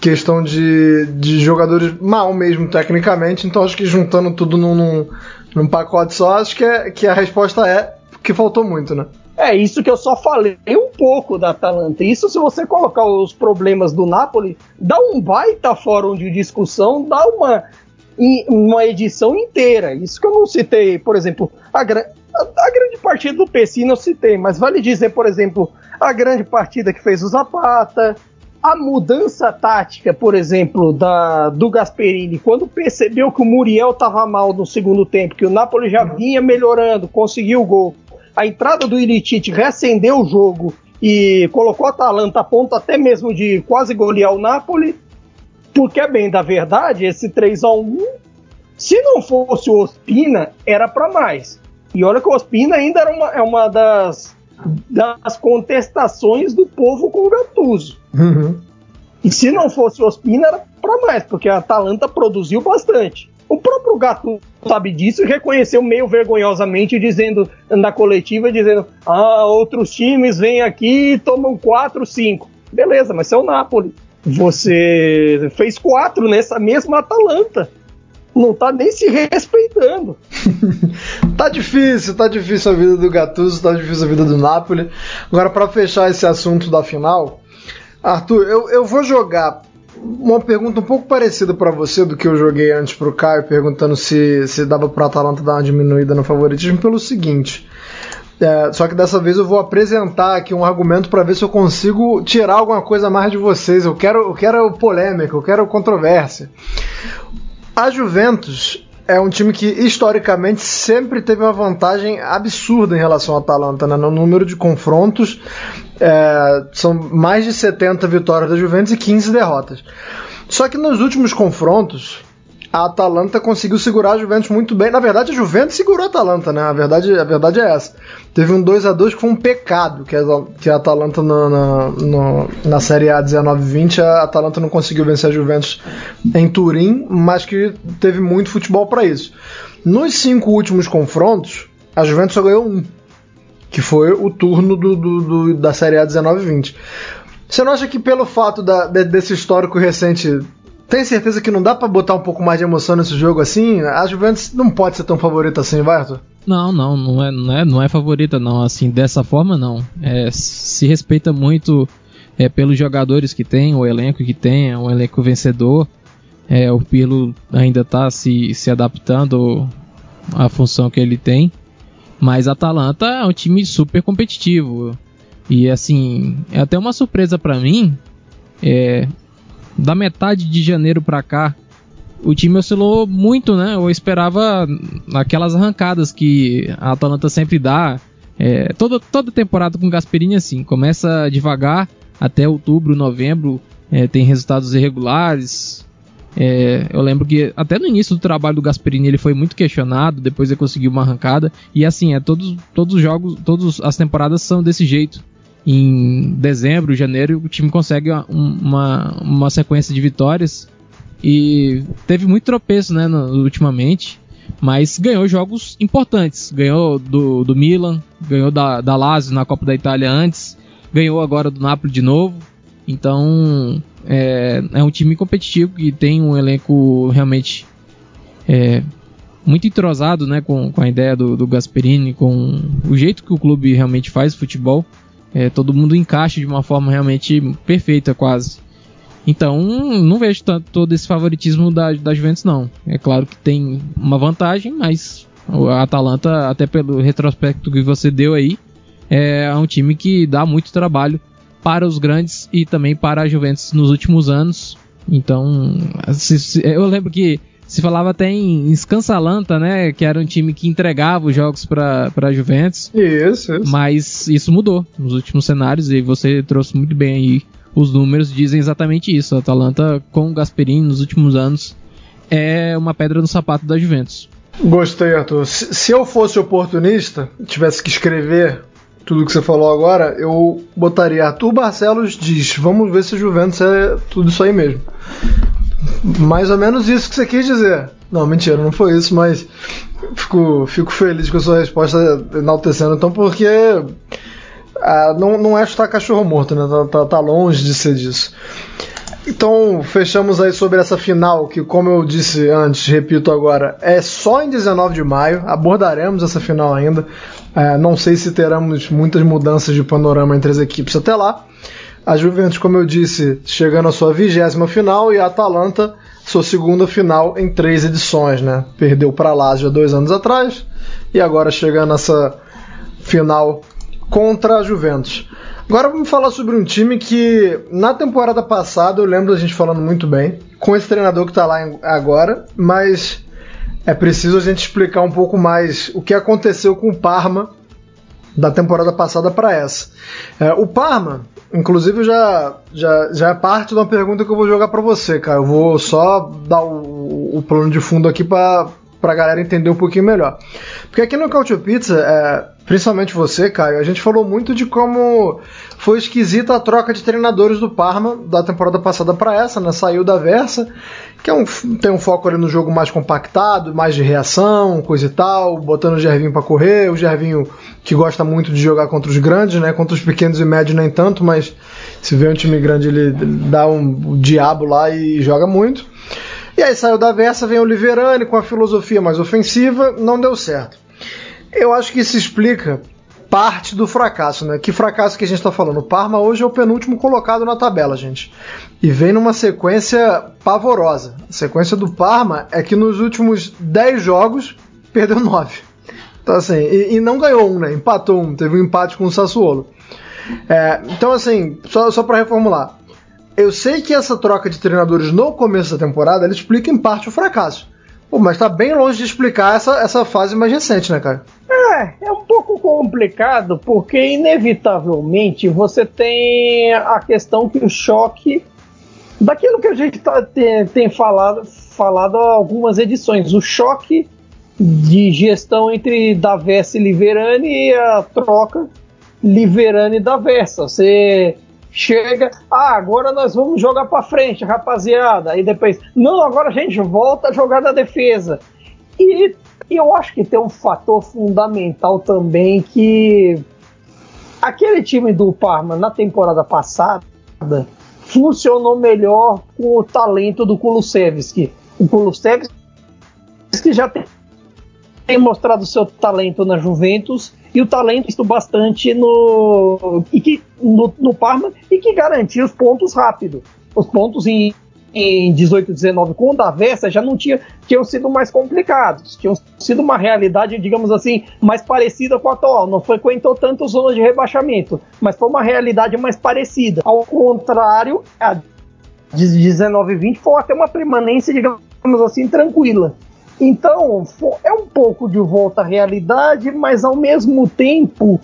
questão de, de jogadores mal mesmo tecnicamente, então acho que juntando tudo num, num, num pacote só, acho que, é, que a resposta é que faltou muito, né? É isso que eu só falei um pouco da Atalanta. Isso se você colocar os problemas do Napoli, dá um baita fórum de discussão, dá uma, uma edição inteira. Isso que eu não citei, por exemplo, a, a, a grande partida do Pessina eu citei, mas vale dizer, por exemplo, a grande partida que fez o Zapata, a mudança tática, por exemplo, da, do Gasperini, quando percebeu que o Muriel estava mal no segundo tempo, que o Napoli já vinha melhorando, conseguiu o gol a entrada do Ilicic reacendeu o jogo e colocou a Atalanta a ponto até mesmo de quase golear o Napoli, porque bem da verdade, esse 3 a 1 se não fosse o Ospina, era para mais. E olha que o Ospina ainda era uma, é uma das, das contestações do povo com o Gattuso. Uhum. E se não fosse o Ospina, era para mais, porque a Atalanta produziu bastante. O próprio Gato sabe disso e reconheceu meio vergonhosamente, dizendo na coletiva, dizendo: ah, outros times vêm aqui e tomam 4, 5. Beleza, mas você é o Napoli. Você fez quatro nessa mesma Atalanta. Não tá nem se respeitando. tá difícil, tá difícil a vida do Gattuso, tá difícil a vida do Napoli. Agora, para fechar esse assunto da final, Arthur, eu, eu vou jogar uma pergunta um pouco parecida para você do que eu joguei antes pro Caio, perguntando se, se dava pro Atalanta dar uma diminuída no favoritismo, pelo seguinte. É, só que dessa vez eu vou apresentar aqui um argumento para ver se eu consigo tirar alguma coisa mais de vocês. Eu quero, eu quero polêmica, eu quero controvérsia. A Juventus é um time que historicamente sempre teve uma vantagem absurda em relação ao Atalanta, né? no número de confrontos. É, são mais de 70 vitórias da Juventus e 15 derrotas. Só que nos últimos confrontos, a Atalanta conseguiu segurar a Juventus muito bem. Na verdade, a Juventus segurou a Atalanta, né? A verdade, a verdade é essa. Teve um 2 a 2 que foi um pecado, que a, que a Atalanta na, na, na, Série A 19-20, a Atalanta não conseguiu vencer a Juventus em Turim, mas que teve muito futebol para isso. Nos cinco últimos confrontos, a Juventus só ganhou um, que foi o turno do, do, do da Série A 19-20. Você não acha que pelo fato da, desse histórico recente tem certeza que não dá para botar um pouco mais de emoção nesse jogo assim? A Juventus não pode ser tão favorita assim, vai, Arthur? Não, não, não é, não é, não é favorita não, assim, dessa forma não. É, se respeita muito é, pelos jogadores que tem, o elenco que tem, é um elenco vencedor. É, o Pirlo ainda está se, se adaptando à função que ele tem. Mas a Atalanta é um time super competitivo. E assim, é até uma surpresa para mim. É, da metade de janeiro para cá, o time oscilou muito, né? Eu esperava aquelas arrancadas que a Atalanta sempre dá. É, toda, toda temporada com Gasperini assim, começa devagar até outubro, novembro, é, tem resultados irregulares. É, eu lembro que até no início do trabalho do Gasperini ele foi muito questionado, depois ele conseguiu uma arrancada. E assim, é todos, todos os jogos, todas as temporadas são desse jeito em dezembro, janeiro, o time consegue uma, uma sequência de vitórias e teve muito tropeço né, no, ultimamente, mas ganhou jogos importantes. Ganhou do, do Milan, ganhou da, da Lazio na Copa da Itália antes, ganhou agora do Napoli de novo. Então é, é um time competitivo que tem um elenco realmente é, muito entrosado né, com, com a ideia do, do Gasperini, com o jeito que o clube realmente faz futebol é, todo mundo encaixa de uma forma realmente perfeita, quase. Então, não vejo tanto todo esse favoritismo da, da Juventus, não. É claro que tem uma vantagem, mas a Atalanta, até pelo retrospecto que você deu aí, é um time que dá muito trabalho para os grandes e também para a Juventus nos últimos anos. Então, eu lembro que se falava até em Scansalanta, né? Que era um time que entregava os jogos para a Juventus. Isso, isso. Mas isso mudou nos últimos cenários e você trouxe muito bem aí os números dizem exatamente isso. A Atalanta com o Gasperini nos últimos anos é uma pedra no sapato da Juventus. Gostei, Arthur. Se, se eu fosse oportunista, tivesse que escrever tudo que você falou agora, eu botaria Arthur Barcelos diz: vamos ver se a Juventus é tudo isso aí mesmo. Mais ou menos isso que você quis dizer. Não, mentira, não foi isso, mas fico, fico feliz com a sua resposta enaltecendo, então, porque ah, não, não é chutar cachorro morto, né? Tá, tá, tá, longe de ser disso. Então, fechamos aí sobre essa final, que, como eu disse antes, repito agora, é só em 19 de maio. Abordaremos essa final ainda. É, não sei se teremos muitas mudanças de panorama entre as equipes até lá. A Juventus, como eu disse, chegando à sua vigésima final e a Atalanta, sua segunda final em três edições, né? Perdeu para a Lazio dois anos atrás e agora chegando nessa final contra a Juventus. Agora vamos falar sobre um time que na temporada passada eu lembro da gente falando muito bem, com esse treinador que está lá agora, mas é preciso a gente explicar um pouco mais o que aconteceu com o Parma da temporada passada para essa. É, o Parma Inclusive já, já, já é parte de uma pergunta que eu vou jogar para você, cara. Eu vou só dar o, o plano de fundo aqui para pra galera entender um pouquinho melhor. Porque aqui no Cautio Pizza, é, principalmente você, Caio, a gente falou muito de como foi esquisita a troca de treinadores do Parma da temporada passada para essa, né? Saiu da Versa, que é um, tem um foco ali no jogo mais compactado, mais de reação, coisa e tal, botando o Gervinho para correr, o Gervinho que gosta muito de jogar contra os grandes, né? Contra os pequenos e médios nem tanto, mas se vê um time grande ele dá um, diabo lá e joga muito. E aí saiu da Versa, vem o Liverani com a filosofia mais ofensiva, não deu certo. Eu acho que isso explica parte do fracasso, né? Que fracasso que a gente está falando? O Parma hoje é o penúltimo colocado na tabela, gente. E vem numa sequência pavorosa. A sequência do Parma é que nos últimos 10 jogos perdeu 9. Então, assim, e, e não ganhou um, né? Empatou um, teve um empate com o Sassuolo. É, então, assim, só, só para reformular eu sei que essa troca de treinadores no começo da temporada ele explica em parte o fracasso. Pô, mas tá bem longe de explicar essa, essa fase mais recente, né, cara? É, é um pouco complicado, porque inevitavelmente você tem a questão que o choque. Daquilo que a gente tá, tem, tem falado, falado há algumas edições, o choque de gestão entre Davessa e Liverani e a troca Liverani e Davessa. Você chega, ah, agora nós vamos jogar para frente, rapaziada. Aí depois, não, agora a gente volta a jogar na defesa. E, e eu acho que tem um fator fundamental também que aquele time do Parma na temporada passada funcionou melhor com o talento do Kulusevski. O Kulusevski já tem, tem mostrado seu talento na Juventus e o talento bastante no, e que, no, no Parma e que garantia os pontos rápido. Os pontos em, em 18 19 com o Davessa já não tinha, tinham sido mais complicados, tinham sido uma realidade, digamos assim, mais parecida com a atual. Não frequentou tanto zonas de rebaixamento, mas foi uma realidade mais parecida. Ao contrário, a de 19 20 foi até uma permanência, digamos assim, tranquila. Então, é um pouco de volta à realidade, mas ao mesmo tempo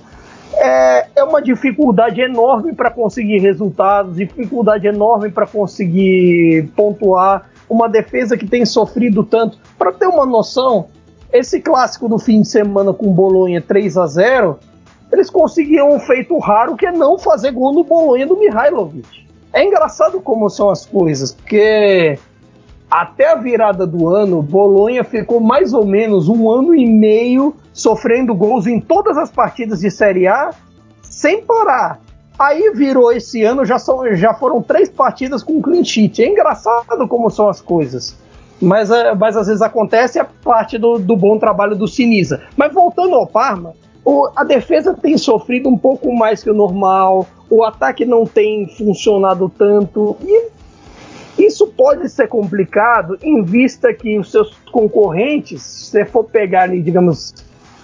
é, é uma dificuldade enorme para conseguir resultados, dificuldade enorme para conseguir pontuar. Uma defesa que tem sofrido tanto. Para ter uma noção, esse clássico do fim de semana com Bolonha 3 a 0 eles conseguiram um feito raro que é não fazer gol no Bolonha do Mihailovic. É engraçado como são as coisas, porque até a virada do ano, Bolonha ficou mais ou menos um ano e meio sofrendo gols em todas as partidas de Série A sem parar. Aí virou esse ano, já, são, já foram três partidas com clean sheet. É engraçado como são as coisas. Mas, é, mas às vezes acontece a parte do, do bom trabalho do Sinisa. Mas voltando ao Parma, o, a defesa tem sofrido um pouco mais que o normal, o ataque não tem funcionado tanto. E isso pode ser complicado em vista que os seus concorrentes, se for pegar ali, digamos,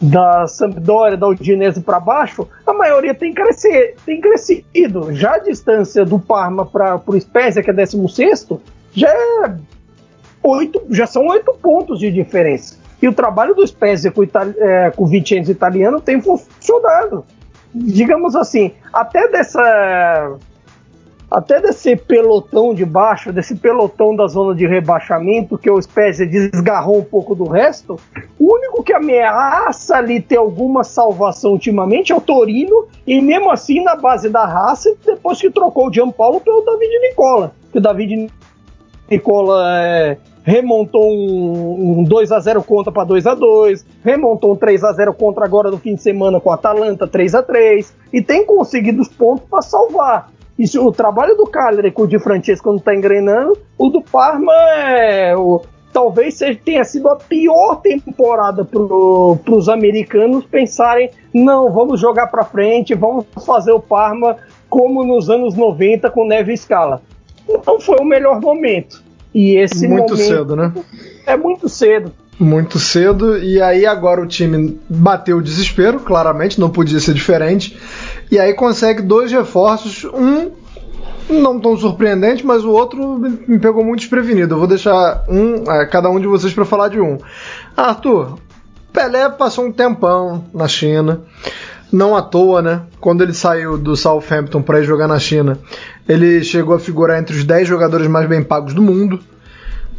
da Sampdoria, da Udinese para baixo, a maioria tem, crescer, tem crescido. Já a distância do Parma para o Spezia, que é 16, já, é oito, já são oito pontos de diferença. E o trabalho do Spezia com, é, com o Vincenzo italiano tem funcionado. Digamos assim, até dessa até desse pelotão de baixo, desse pelotão da zona de rebaixamento, que o Spezia desgarrou um pouco do resto, o único que ameaça ali ter alguma salvação ultimamente é o Torino, e mesmo assim na base da raça, depois que trocou o Gianpaolo pelo David Nicola. Que o David Nicola é, remontou um, um 2 a 0 contra para 2 a 2 remontou um 3 a 0 contra agora no fim de semana com a Atalanta 3 a 3 e tem conseguido os pontos para salvar. E se o trabalho do Cagliari com o Di Francesco não está engrenando, o do Parma é, o, talvez seja, tenha sido a pior temporada para os americanos pensarem, não, vamos jogar para frente, vamos fazer o Parma como nos anos 90 com Neve Scala. Não foi o melhor momento. E esse muito momento cedo, né? É muito cedo. Muito cedo, e aí agora o time bateu o desespero, claramente, não podia ser diferente. E aí consegue dois reforços, um não tão surpreendente, mas o outro me pegou muito desprevenido. Eu vou deixar um, é, cada um de vocês para falar de um. Arthur, Pelé passou um tempão na China, não à toa, né? Quando ele saiu do Southampton para ir jogar na China, ele chegou a figurar entre os 10 jogadores mais bem pagos do mundo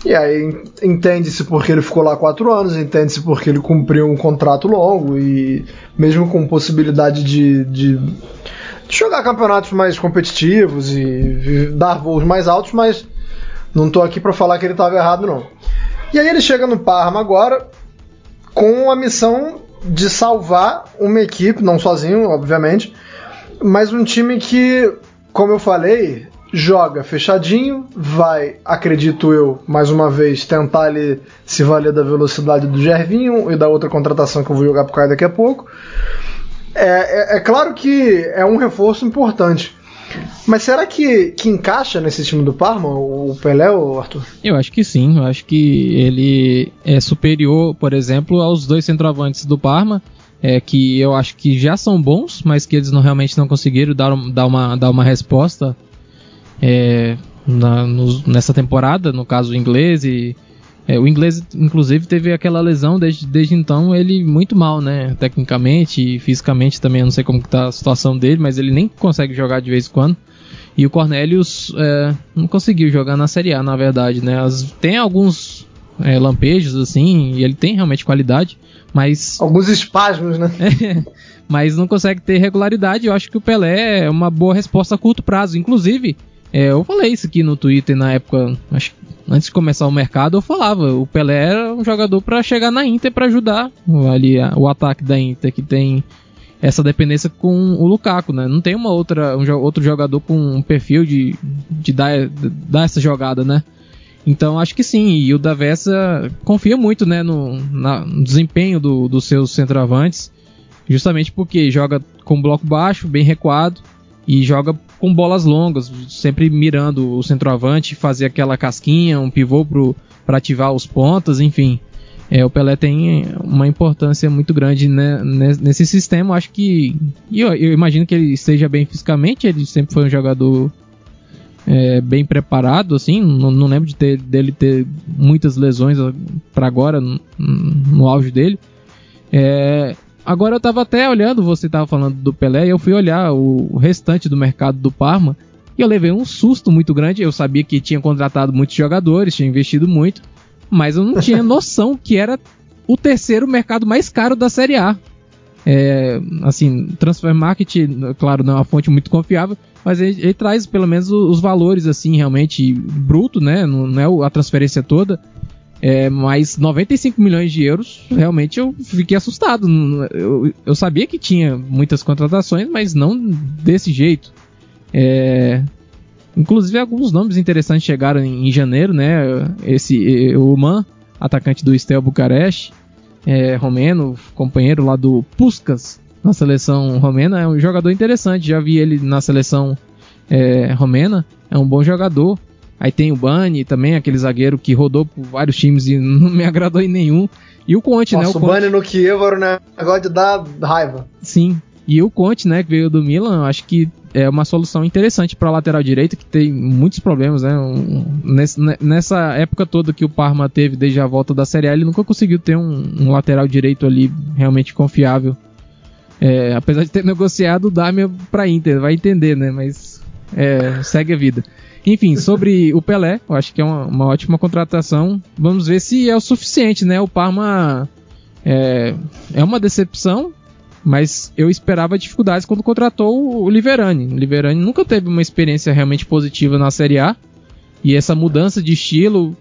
E aí entende-se porque ele ficou lá quatro anos, entende-se porque ele cumpriu um contrato longo e mesmo com possibilidade de, de, de jogar campeonatos mais competitivos e dar voos mais altos, mas não tô aqui para falar que ele estava errado não. E aí ele chega no Parma agora com a missão de salvar uma equipe, não sozinho, obviamente, mas um time que, como eu falei, joga fechadinho, vai, acredito eu, mais uma vez, tentar ali se valer da velocidade do Gervinho e da outra contratação que eu vou jogar pro Caio daqui a pouco. É, é, é, claro que é um reforço importante. Mas será que, que encaixa nesse time do Parma, o Pelé, ou Arthur? Eu acho que sim. Eu acho que ele é superior, por exemplo, aos dois centroavantes do Parma. É, que eu acho que já são bons, mas que eles não realmente não conseguiram dar, dar, uma, dar uma resposta é, na, no, nessa temporada, no caso o inglês. E, é, o inglês, inclusive, teve aquela lesão desde, desde então, ele muito mal, né? Tecnicamente e fisicamente também, eu não sei como está a situação dele, mas ele nem consegue jogar de vez em quando. E o Cornelius é, não conseguiu jogar na Série A, na verdade, né? As, tem alguns é, lampejos, assim, e ele tem realmente qualidade, mas. Alguns espasmos, né? É, mas não consegue ter regularidade. Eu acho que o Pelé é uma boa resposta a curto prazo. Inclusive, é, eu falei isso aqui no Twitter na época, acho, antes de começar o mercado, eu falava, o Pelé era um jogador para chegar na Inter para ajudar ali o ataque da Inter que tem essa dependência com o Lukaku, né? Não tem uma outra um, outro jogador com um perfil de, de dar, dar essa jogada, né? Então acho que sim, e o Davessa confia muito né, no, na, no desempenho do, dos seus centroavantes, justamente porque joga com bloco baixo, bem recuado, e joga com bolas longas, sempre mirando o centroavante, fazer aquela casquinha, um pivô para ativar os pontas, enfim. É, o Pelé tem uma importância muito grande né, nesse sistema. Acho que. Eu, eu, imagino que ele esteja bem fisicamente, ele sempre foi um jogador é, bem preparado, assim. Não, não, lembro de ter, dele ter muitas lesões para agora, no, no, auge dele. É, Agora eu tava até olhando, você tava falando do Pelé, e eu fui olhar o restante do mercado do Parma, e eu levei um susto muito grande. Eu sabia que tinha contratado muitos jogadores, tinha investido muito, mas eu não tinha noção que era o terceiro mercado mais caro da Série A. É, assim, Transfer Market, claro, não é uma fonte muito confiável, mas ele, ele traz pelo menos os, valores, assim, realmente bruto, né? Não, não é a transferência toda. É, mas 95 milhões de euros, realmente eu fiquei assustado. Eu, eu sabia que tinha muitas contratações, mas não desse jeito. É, inclusive alguns nomes interessantes chegaram em, em janeiro, né? Esse o Man, atacante do Estel Bucareste, é, romeno, companheiro lá do Puskas na seleção romena, é um jogador interessante. Já vi ele na seleção é, romena, é um bom jogador. Aí tem o Bani também, aquele zagueiro que rodou por vários times e não me agradou em nenhum. E o Conte, Nossa, né? O, o Bani no Kiev era um negócio de dar raiva. Sim. E o Conte, né, que veio do Milan, acho que é uma solução interessante para lateral direito, que tem muitos problemas, né? nessa época toda que o Parma teve desde a volta da Série A, ele nunca conseguiu ter um, um lateral direito ali realmente confiável. É, apesar de ter negociado o Damia para Inter, vai entender, né? Mas é, segue a vida. Enfim, sobre o Pelé, eu acho que é uma, uma, ótima contratação. Vamos ver se é o suficiente, né? O Parma é, é uma decepção, mas eu esperava dificuldades quando contratou o Liverani. O Liverani nunca teve uma experiência realmente positiva na Série A. E essa mudança de estilo,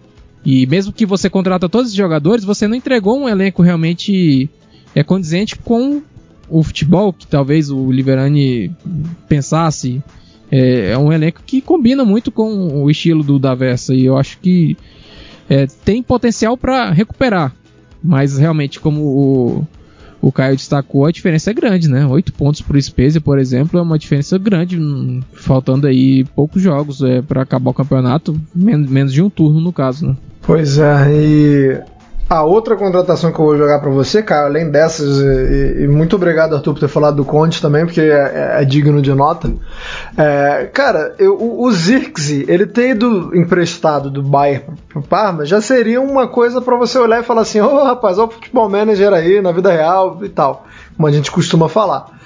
e mesmo que você contrata todos os jogadores, você não entregou um elenco realmente é condizente com o futebol que talvez o Liverani pensasse é, é, um elenco que combina muito com o estilo do Davessa e eu acho que é, tem potencial para recuperar. Mas realmente, como o, o Caio destacou, a diferença é grande, né? Oito pontos para o Spezia, por exemplo, é uma diferença grande, faltando aí poucos jogos é, para acabar o campeonato, menos, menos de um turno no caso, né? Pois é, e a outra contratação que eu vou jogar para você, cara, além dessas, e, e, muito obrigado, Arthur, por ter falado do Conte também, porque é, é, é digno de nota. É, cara, eu, o, o Zirkzee, ele ter ido emprestado do Bayern pro Parma, já seria uma coisa para você olhar e falar assim: ô oh, rapaz, olha o futebol manager aí na vida real e tal, como a gente costuma falar.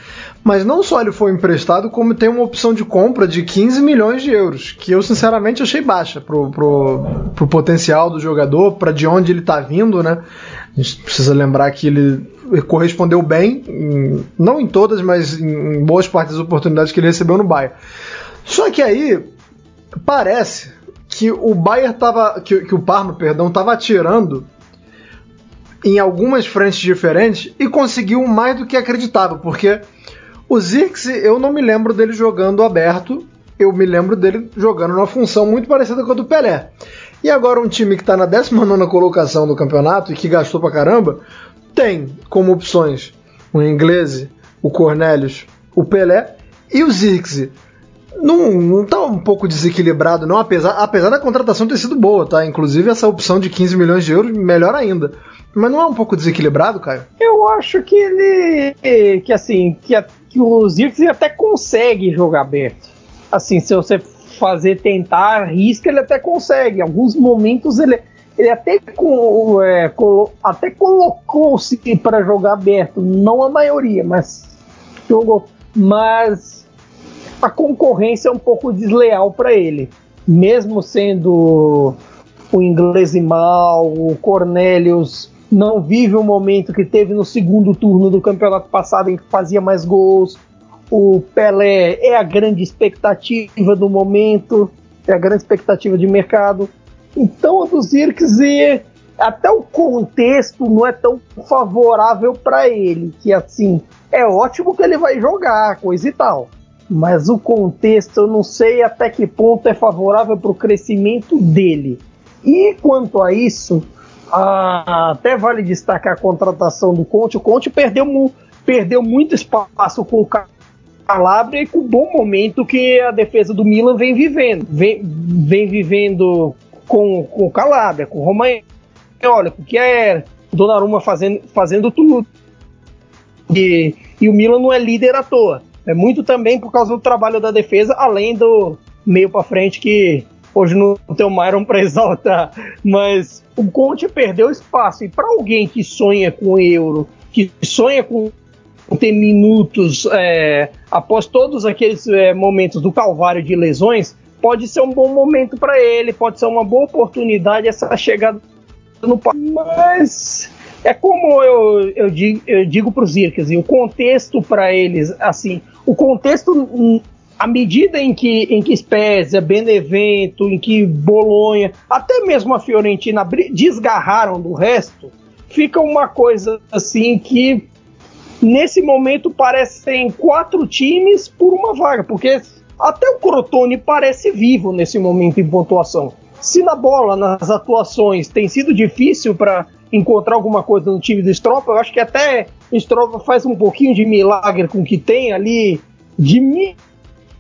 Mas não só ele foi emprestado, como tem uma opção de compra de 15 milhões de euros, que eu sinceramente achei baixa pro, pro, pro potencial do jogador, para de onde ele tá vindo, né? A gente precisa lembrar que ele correspondeu bem, em, não em todas, mas em, em boas partes das oportunidades que ele recebeu no Bayern. Só que aí parece que o Bayern tava, que, que o Parma, perdão, tava atirando em algumas frentes diferentes e conseguiu mais do que acreditava, porque o Zirkzee, eu não me lembro dele jogando aberto, eu me lembro dele jogando numa função muito parecida com a do Pelé. E agora um time que está na 19 colocação do campeonato e que gastou pra caramba, tem como opções o Inglese, o Cornelius, o Pelé e o Zirkzee. Não, não tá um pouco desequilibrado, não, apesar, apesar da contratação ter sido boa, tá? Inclusive essa opção de 15 milhões de euros, melhor ainda. Mas não é um pouco desequilibrado, Caio? Eu acho que ele. que assim, que, a, que o até consegue jogar aberto. Assim, se você fazer tentar, risca, ele até consegue. Em alguns momentos ele, ele até, com, é, colo, até colocou-se para jogar aberto. Não a maioria, mas jogou. Mas a concorrência é um pouco desleal para ele. Mesmo sendo o inglês mal, o Cornelius não vive o momento que teve no segundo turno do campeonato passado em que fazia mais gols. O Pelé é a grande expectativa do momento, é a grande expectativa de mercado. Então, o do Zirkzee, até o contexto não é tão favorável para ele, que assim, é ótimo que ele vai jogar, coisa e tal. Mas o contexto, eu não sei até que ponto é favorável para o crescimento dele. E quanto a isso, ah, até vale destacar a contratação do Conte. O Conte perdeu, perdeu muito espaço com o Calabria e com o bom momento que a defesa do Milan vem vivendo. Vem, vem vivendo com, com o Calabria, com o Romagnoli, com o é Donnarumma fazendo, fazendo tudo. E, e o Milan não é líder à toa. É muito também por causa do trabalho da defesa, além do meio para frente que hoje não tem o Myron para exaltar, mas o Conte perdeu espaço. E para alguém que sonha com euro, que sonha com ter minutos é, após todos aqueles é, momentos do calvário de lesões, pode ser um bom momento para ele, pode ser uma boa oportunidade essa chegada no mas é como eu, eu digo, eu digo para os Irkes, o contexto para eles, assim, o contexto à medida em que, em que Spezia, Benevento, em que Bolonha, até mesmo a Fiorentina desgarraram do resto, fica uma coisa assim que nesse momento parecem quatro times por uma vaga, porque até o Crotone parece vivo nesse momento em pontuação. Se na bola, nas atuações, tem sido difícil para encontrar alguma coisa no time do Stropa, eu acho que até Stropa faz um pouquinho de milagre com o que tem ali, de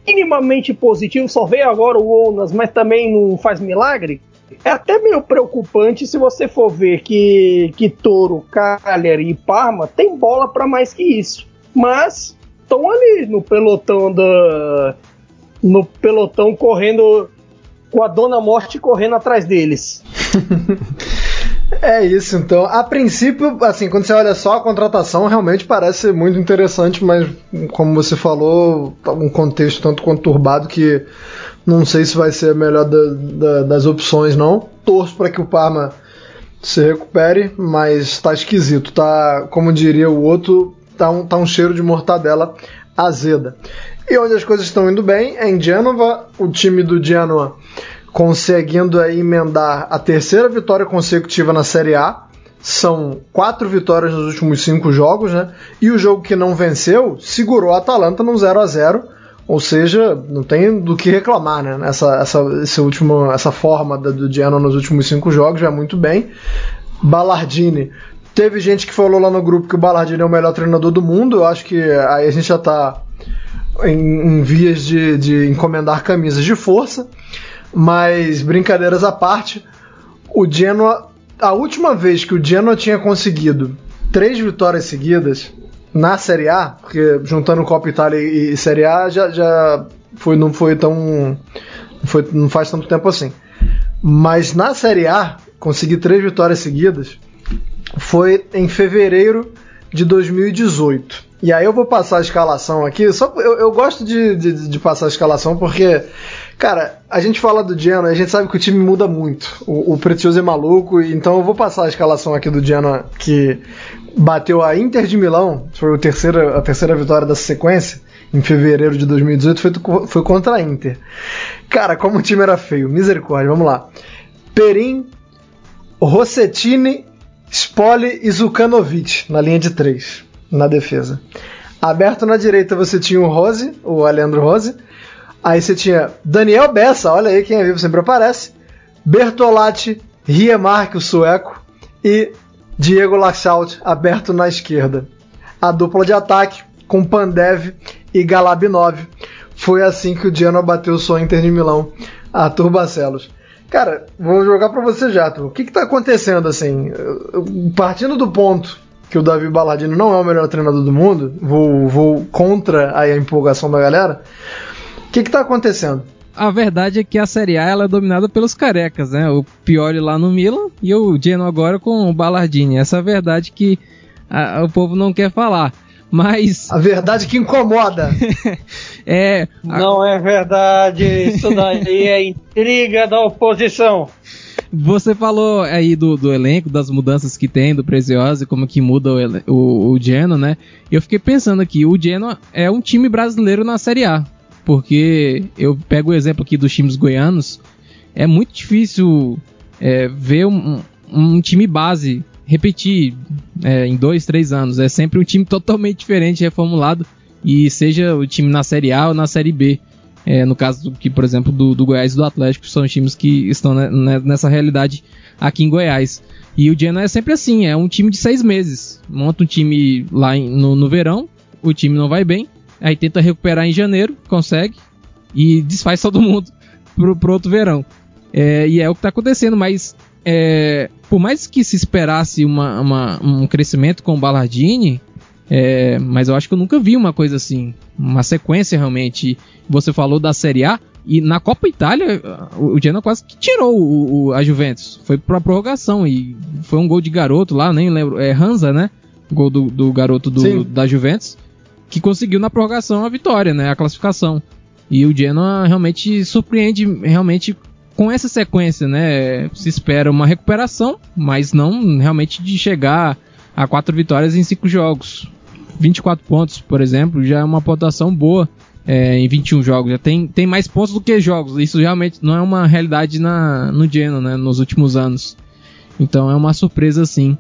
minimamente positivo, só veio agora o Onas, mas também não faz milagre. É até meio preocupante se você for ver que, que Toro, Cagliari e Parma tem bola para mais que isso. Mas estão ali no pelotão da no pelotão correndo com a Dona Morte correndo atrás deles. É isso, então. A princípio, assim, quando você olha só a contratação, realmente parece muito interessante, mas como você falou, um contexto tanto conturbado que não sei se vai ser a melhor da, da, das opções, não. Torço para que o Parma se recupere, mas tá esquisito, tá, como diria o outro, tá um, tá um cheiro de mortadela azeda. E onde as coisas estão indo bem é em Genova, o time do Genoa conseguindo aí emendar a terceira vitória consecutiva na Série A. São quatro vitórias nos últimos cinco jogos, né? E o jogo que não venceu segurou a Atalanta num 0 a 0 ou seja, não tem do que reclamar, né? Essa, essa, esse último, essa forma do Genoa nos últimos cinco jogos já é muito bem. Ballardini. Teve gente que falou lá no grupo que o Ballardini é o melhor treinador do mundo. Eu acho que aí a gente já está em, em, vias de, de encomendar camisas de força. Mas brincadeiras à parte, o Genoa, a última vez que o Genoa tinha conseguido três vitórias seguidas na Série A, porque juntando Copa Itália e, Série A já, já foi, não foi tão. Foi, não faz tanto tempo assim. Mas na Série A, conseguir três vitórias seguidas foi em fevereiro de 2018. E aí eu vou passar a escalação aqui. Só eu, eu gosto de, de, de, passar a escalação porque, cara, a gente fala do Genoa, a gente sabe que o time muda muito. O, o Precioso é maluco, então eu vou passar a escalação aqui do Genoa que bateu a Inter de Milão, foi a terceira, a terceira vitória dessa sequência em fevereiro de 2018 foi, foi contra a Inter. Cara, como o time era feio, misericórdia, vamos lá. Perim, Rossettini, Spoli e Zukanovic na linha de três, na defesa. Aberto na direita você tinha o Rose, o Alejandro Rose. Aí você tinha Daniel Bessa, olha aí quem é vivo sempre aparece. Bertolatti, Riemark, o sueco. E Diego Laxalt, aberto na esquerda. A dupla de ataque com Pandev e Galabinov. Foi assim que o Genoa bateu o Inter de Milão, a Turbacelos. Cara, vou jogar para você já, O que que tá acontecendo assim? Partindo do ponto que o Davi Balladino não é o melhor treinador do mundo, vou, vou contra a empolgação da galera. O que que tá acontecendo? A verdade é que a Série A ela é dominada pelos carecas, né? O Pioli lá no Milan e o Genoa agora com o Ballardini. Essa é a verdade que a, o povo não quer falar. Mas. A verdade que incomoda. é. A... Não é verdade. Isso daí é intriga da oposição. Você falou aí do, do elenco, das mudanças que tem, do Preziosi, como que muda o, o, o Genoa, né? Eu fiquei pensando aqui, o Genoa é um time brasileiro na Série A. Porque eu pego o exemplo aqui dos times goianos, é muito difícil é, ver um, um time base repetir é, em dois, três anos. É sempre um time totalmente diferente, reformulado, e seja o time na Série A ou na Série B. É, no caso que, por exemplo, do, do Goiás e do Atlético, são times que estão nessa realidade aqui em Goiás. E o Genoa é sempre assim, é um time de seis meses. Monta um time lá em, no, no verão, o time não vai bem, aí tenta recuperar em janeiro, consegue, e desfaz todo mundo pro, pro outro verão. É, e é o que está acontecendo, mas é, por mais que se esperasse uma, uma, um crescimento com o Ballardini, é, mas eu acho que eu nunca vi uma coisa assim, uma sequência realmente. Você falou da Série A e na Copa Itália o Genoa quase que tirou o, o, a Juventus, foi para prorrogação e foi um gol de garoto lá, nem lembro, é Hansa, né? Gol do, do garoto do, da Juventus que conseguiu na prorrogação a vitória, né? A classificação. E o Genoa realmente surpreende realmente com essa sequência, né, se espera uma recuperação, mas não realmente de chegar a quatro vitórias em cinco jogos. 24 pontos, por exemplo, já é uma pontuação boa é, em 21 jogos. Já tem, tem mais pontos do que jogos. Isso realmente não é uma realidade na, no Genoa, né, nos últimos anos. Então é uma surpresa, sim,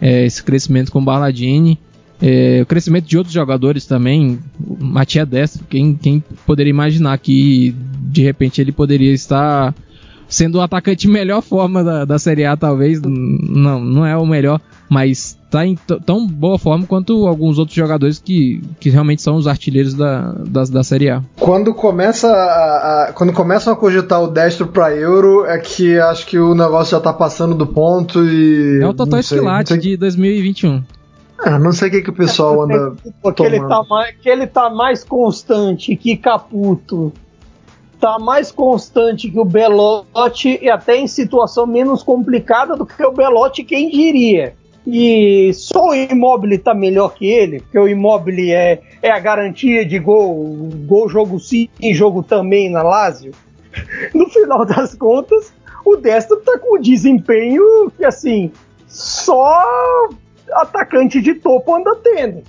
é, esse crescimento com o Balladini. É, o crescimento de outros jogadores também, Matias Destro, quem, quem poderia imaginar que de repente ele poderia estar sendo o atacante melhor forma da, da Série A, talvez. Não, não é o melhor, mas tá em tão boa forma quanto alguns outros jogadores que, que realmente são os artilheiros da, da, da Série A. Quando começa a, a, quando começam a cogitar o destro para Euro, é que acho que o negócio já tá passando do ponto e. É o Total Esquilate de 2021. Ah, não sei o que, que o pessoal anda. Porque ele tá, mais, que ele tá mais constante que Caputo tá mais constante que o Belotti e até em situação menos complicada do que o Belotti, quem diria. E só o Immobile tá melhor que ele, porque o Immobile é, é a garantia de gol, gol jogo sim e jogo também na Lazio. No final das contas, o Destro tá com um desempenho que assim, só atacante de topo anda tendo.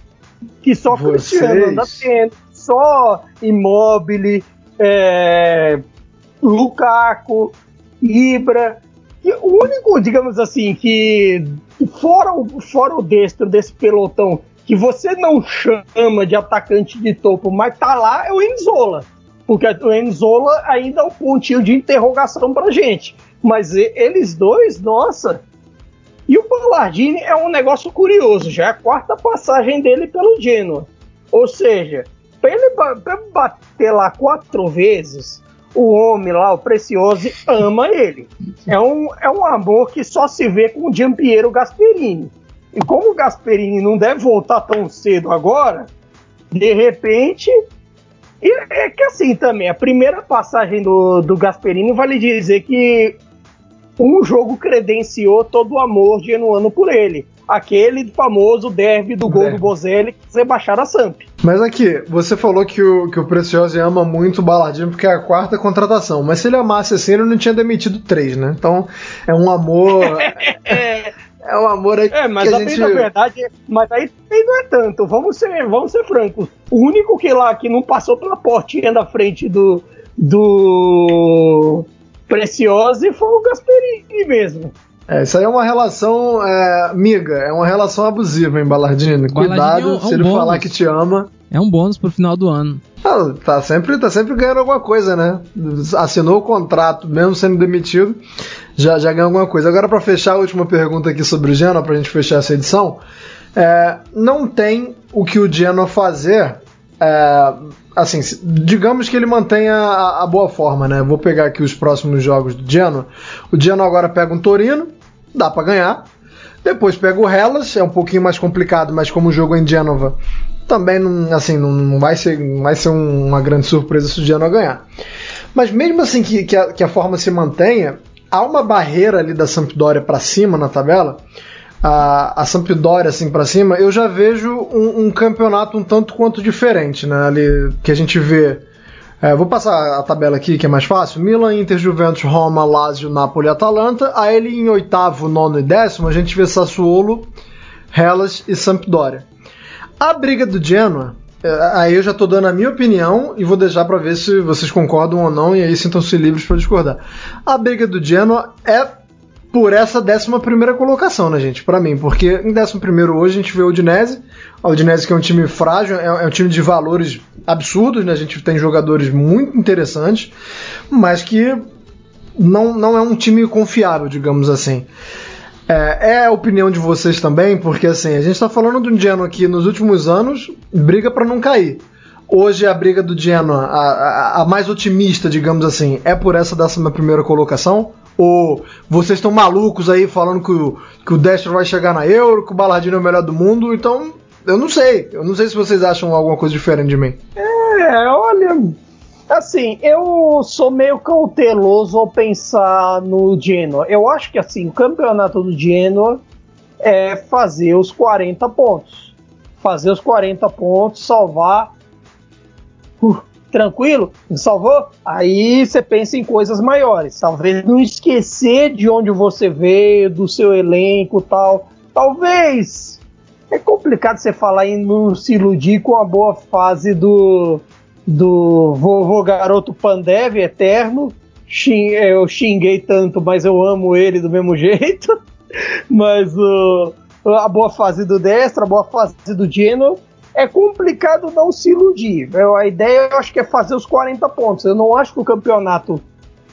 Que só Vocês... Cristiano anda tendo, só Immobile, é, Lukaku, Ibra. E o único, digamos assim, que fora o, fora o destro desse pelotão que você não chama de atacante de topo, mas tá lá, é o Enzola. Porque o Enzola ainda é um pontinho de interrogação pra gente. Mas eles dois, nossa. E o Ballardini é um negócio curioso, já é a quarta passagem dele pelo Genoa. Ou seja, Pra ele pra bater lá quatro vezes, o homem lá, o Precioso, ama ele. É um, é um amor que só se vê com o Giampiero Gasperini. E como o Gasperini não deve voltar tão cedo agora, de repente. é que assim também, a primeira passagem do, do Gasperini vale dizer que um jogo credenciou todo o amor genuano por ele. Aquele famoso derby do gol do Bozelli que rebaixaram a Samp. Mas aqui, você falou que o, que o Precioso ama muito o Balardinho porque é a quarta contratação. Mas se ele amasse assim, ele não tinha demitido três, né? Então é um amor. é, é um amor aí é, mas que a, gente. na verdade, mas aí não é tanto. Vamos ser, vamos ser francos. O único que lá que não passou pela portinha da frente do do Precioso foi o Gasperini mesmo. É, isso aí é uma relação é, miga, é uma relação abusiva, hein, Ballardini? Cuidado é um- é um se ele bônus. falar que te ama. É um bônus pro final do ano. Ah, tá sempre, tá sempre ganhando alguma coisa, né? Assinou o contrato, mesmo sendo demitido, já, já ganha alguma coisa. Agora, para fechar a última pergunta aqui sobre o Genoa, pra gente fechar essa edição, é, não tem o que o Genoa fazer. é, assim, digamos que ele mantenha a, a boa forma, né? Vou pegar aqui os próximos jogos do Genoa. O Genoa agora pega um Torino, dá pra ganhar. Depois pega o Hellas, é um pouquinho mais complicado, mas como o jogo é em Genova, também não, assim, não, vai ser, não vai ser um- uma grande surpresa se o Genoa ganhar. Mas mesmo assim que, que, a, que a forma se mantenha, há uma barreira ali da Sampdoria para cima na tabela. A, a Sampdoria assim para cima, eu já vejo um, um campeonato um tanto quanto diferente, né? Ali que a gente vê é, vou passar a tabela aqui que é mais fácil. Milan, Inter, Juventus, Roma, Lazio, Napoli, Atalanta. Aí ele em oitavo, nono e décimo a gente vê Sassuolo, Hellas e Sampdoria. A briga do Genoa, é, aí eu já tô dando a minha opinião e vou deixar para ver se vocês concordam ou não e aí sintam-se livres para discordar. A briga do Genoa é por essa 11 primeira colocação, né, gente? Pra mim, porque em 11 primeiro hoje a gente vê o Udinese, a Udinese que é um time frágil, é, é um time de valores absurdos, né? A gente tem jogadores muito interessantes, mas que não, não é um time confiável, digamos assim. É, é a opinião de vocês também, porque assim, a gente está falando de um Genoa que nos últimos anos briga para não cair. Hoje a briga do Genoa, a, a- a mais otimista, digamos assim, é por essa 11 primeira colocação? Ou vocês estão malucos aí falando que o, que o Destro vai chegar na Euro, que o Ballardino é o melhor do mundo? Então, eu não sei. Eu não sei se vocês acham alguma coisa diferente de mim. É, olha, assim, eu sou meio cauteloso ao pensar no Genoa. Eu acho que assim, o campeonato do Genoa é fazer os 40 pontos. Fazer os 40 pontos, salvar. Uh, tranquilo? Salvou? Aí você pensa em coisas maiores. Talvez não esquecer de onde você veio, do seu elenco tal. Talvez. É complicado você falar em não se iludir com a boa fase do, do vovô garoto Pandev eterno. Eu xinguei tanto, mas eu amo ele do mesmo jeito. Mas o- a boa fase do Destra, a boa fase do Genoa. É complicado não se iludir. Eu- a ideia eu acho que é fazer os 40 pontos. Eu não acho que o campeonato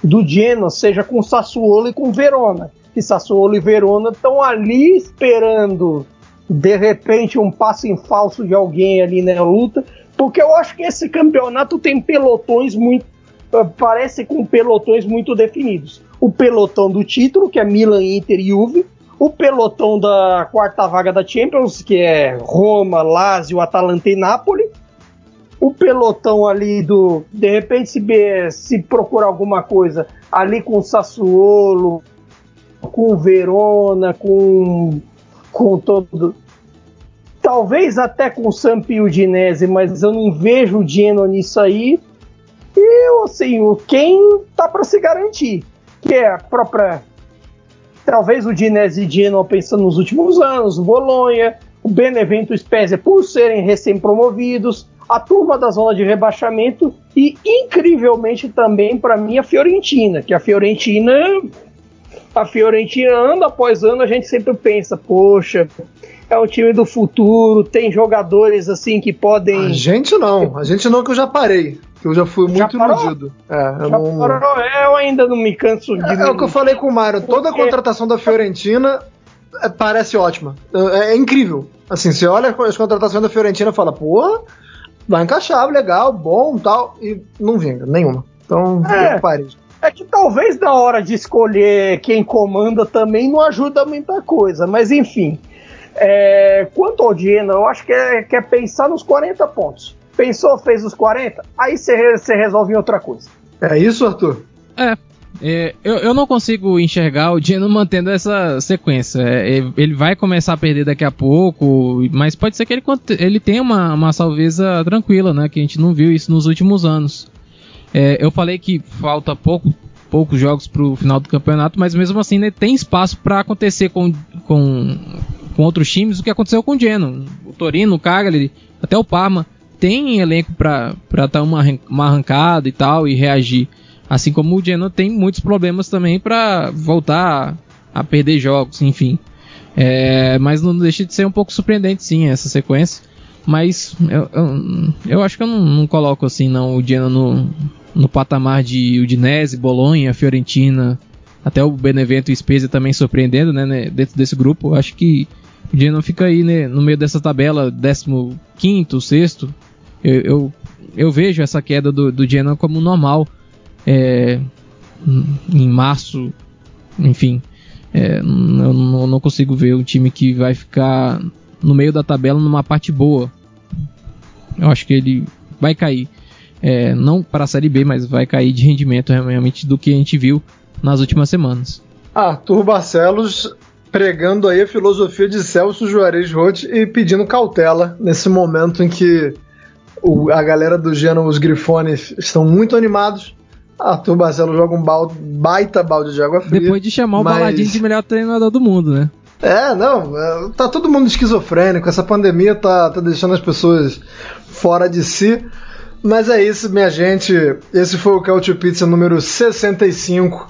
do Genoa seja com Sassuolo e com Verona. Que Sassuolo e Verona estão ali esperando de repente um passo em falso de alguém ali na luta, porque eu acho que esse campeonato tem pelotões muito eh, parece com pelotões muito definidos. O pelotão do título, que é Milan, Inter e Juve, o pelotão da quarta vaga da Champions, que é Roma, Lazio, Atalanta e Napoli. O pelotão ali do. De repente, se, se procurar alguma coisa ali com o Sassuolo, com o Verona, com, com todo. Talvez até com o Samp o Udinese, mas eu não vejo o Genoa nisso aí. E assim, quem tá para se garantir, que é a própria. Talvez o Dinese Genoa pensando nos últimos anos, o Bolonha, o Benevento e o Spezia por serem recém-promovidos, a turma da zona de rebaixamento e, incrivelmente, também para mim a Fiorentina, que a Fiorentina a Fiorentina, ano após ano, a gente sempre pensa, poxa, é um time do futuro, tem jogadores assim que podem. A gente não, a gente não que eu já parei. Eu já fui Já muito parou? iludido. É, eu Já não- parou? É, eu ainda não me canso de. É, é o que eu falei com o Mário. Toda a contratação da Fiorentina é, parece ótima. É, é incrível. Assim, você olha as contratações da Fiorentina e fala, porra, vai encaixar, legal, bom tal. E não vinga, nenhuma. Então, É. eu parei. É que talvez na hora de escolher quem comanda também não ajuda muita coisa, mas enfim. É, quanto ao Genoa, eu acho que é, que é pensar nos 40 pontos. Pensou, fez os 40, aí você re- você resolve em outra coisa. É isso, Arthur? É, é, eu, eu não consigo enxergar o Genoa mantendo essa sequência. É, é, ele vai começar a perder daqui a pouco, mas pode ser que ele, ele tenha uma, uma salveza tranquila, né? Que a gente não viu isso nos últimos anos. É, eu falei que falta pouco, poucos jogos para o final do campeonato, mas mesmo assim né, tem espaço para acontecer com, com, com outros times o que aconteceu com o Genoa. O Torino, o Cagliari, até o Parma tem elenco para dar uma, uma arrancada e tal e reagir. Assim como o Genoa tem muitos problemas também para voltar a perder jogos, enfim. É, mas não deixa de ser um pouco surpreendente sim essa sequência. Mas eu, eu, eu acho que eu não, não, coloco assim não o Genoa no, no patamar de Udinese, Bolonha, Fiorentina, até o Benevento e Spezia também surpreendendo, né, né, dentro desse grupo. Eu acho que o Genoa fica aí né, no meio dessa tabela, 15º, sexto. Eu, eu, eu vejo essa queda do, do Genoa como normal é, em março, enfim, é, eu não, consigo ver um time que vai ficar no meio da tabela numa parte boa. Eu acho que ele vai cair. É, não para a Série B, mas vai cair de rendimento realmente do que a gente viu nas últimas semanas. Arthur Barcelos pregando aí a filosofia de Celso Juarez Roth e pedindo cautela nesse momento em que o, a galera do Genoa, os Grifones, estão muito animados Arthur Barcelos joga um balde, baita balde de água fria. Depois de chamar o mas... Baladinho de melhor treinador do mundo, né? É, não, é, tá todo mundo esquizofrênico, essa pandemia tá, tá deixando as pessoas fora de si. Mas é isso, minha gente. Esse foi o Couch Pizza número 65.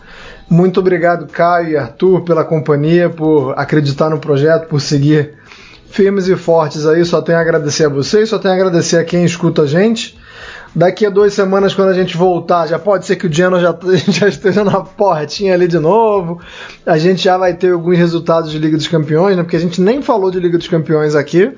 Muito obrigado, Caio e Arthur, pela companhia, por acreditar no projeto, por seguir firmes e fortes aí. Só tenho a agradecer a vocês, só tenho a agradecer a quem escuta a gente. Daqui a duas semanas, quando a gente voltar, já pode ser que o Genoa já, já esteja na portinha ali de novo. A gente já vai ter alguns resultados de Liga dos Campeões, né? Porque a gente nem falou de Liga dos Campeões aqui.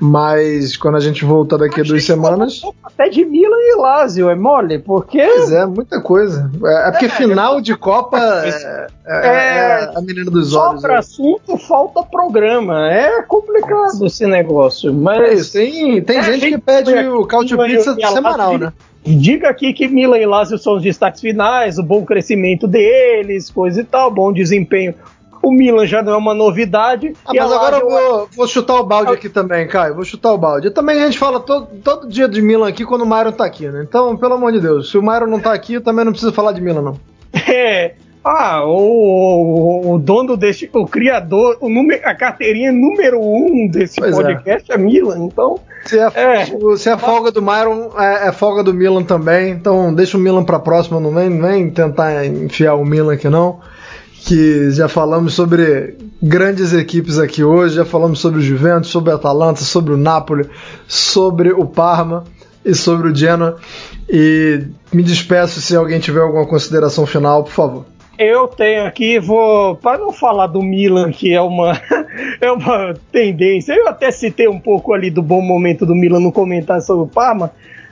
Mas quando a gente voltar daqui a, duas semanas. Até de Milan e Lazio, é mole? Porque. Pois é, muita coisa. É, é porque é, final é, de Copa é, é, é, a menina dos olhos. Só pra assunto falta programa. É complicado esse negócio. Mas. É isso, tem, tem gente, gente que pede o Cautio Pizza semanal, né? Diga aqui que Milan e Lazio são os destaques finais, o bom crescimento deles, coisa e tal, bom desempenho o Milan já não é uma novidade. Ah, mas agora eu vou, vou, chutar o balde aqui também, Caio. Vou chutar o balde. E também a gente fala todo, todo dia de Milan aqui quando o Myron tá aqui, né? Então, pelo amor de Deus, se o Myron não tá aqui, eu também não preciso falar de Milan, não. É. Ah, o, o, dono deste, o criador, o número, a carteirinha número um desse pois é. podcast é. é Milan, então. Se é, é, se é folga do Myron, é, é, folga do Milan também, então deixa o Milan pra próxima, não vem, não vem tentar enfiar o Milan aqui não que já falamos sobre grandes equipes aqui hoje, já falamos sobre o Juventus, sobre o Atalanta, sobre o Napoli, sobre o Parma e sobre o Genoa. E me despeço se alguém tiver alguma consideração final, por favor. Eu tenho aqui, vou para não falar do Milan, que é uma é uma tendência. Eu até citei um pouco ali do bom momento do Milan no comentário sobre o Parma,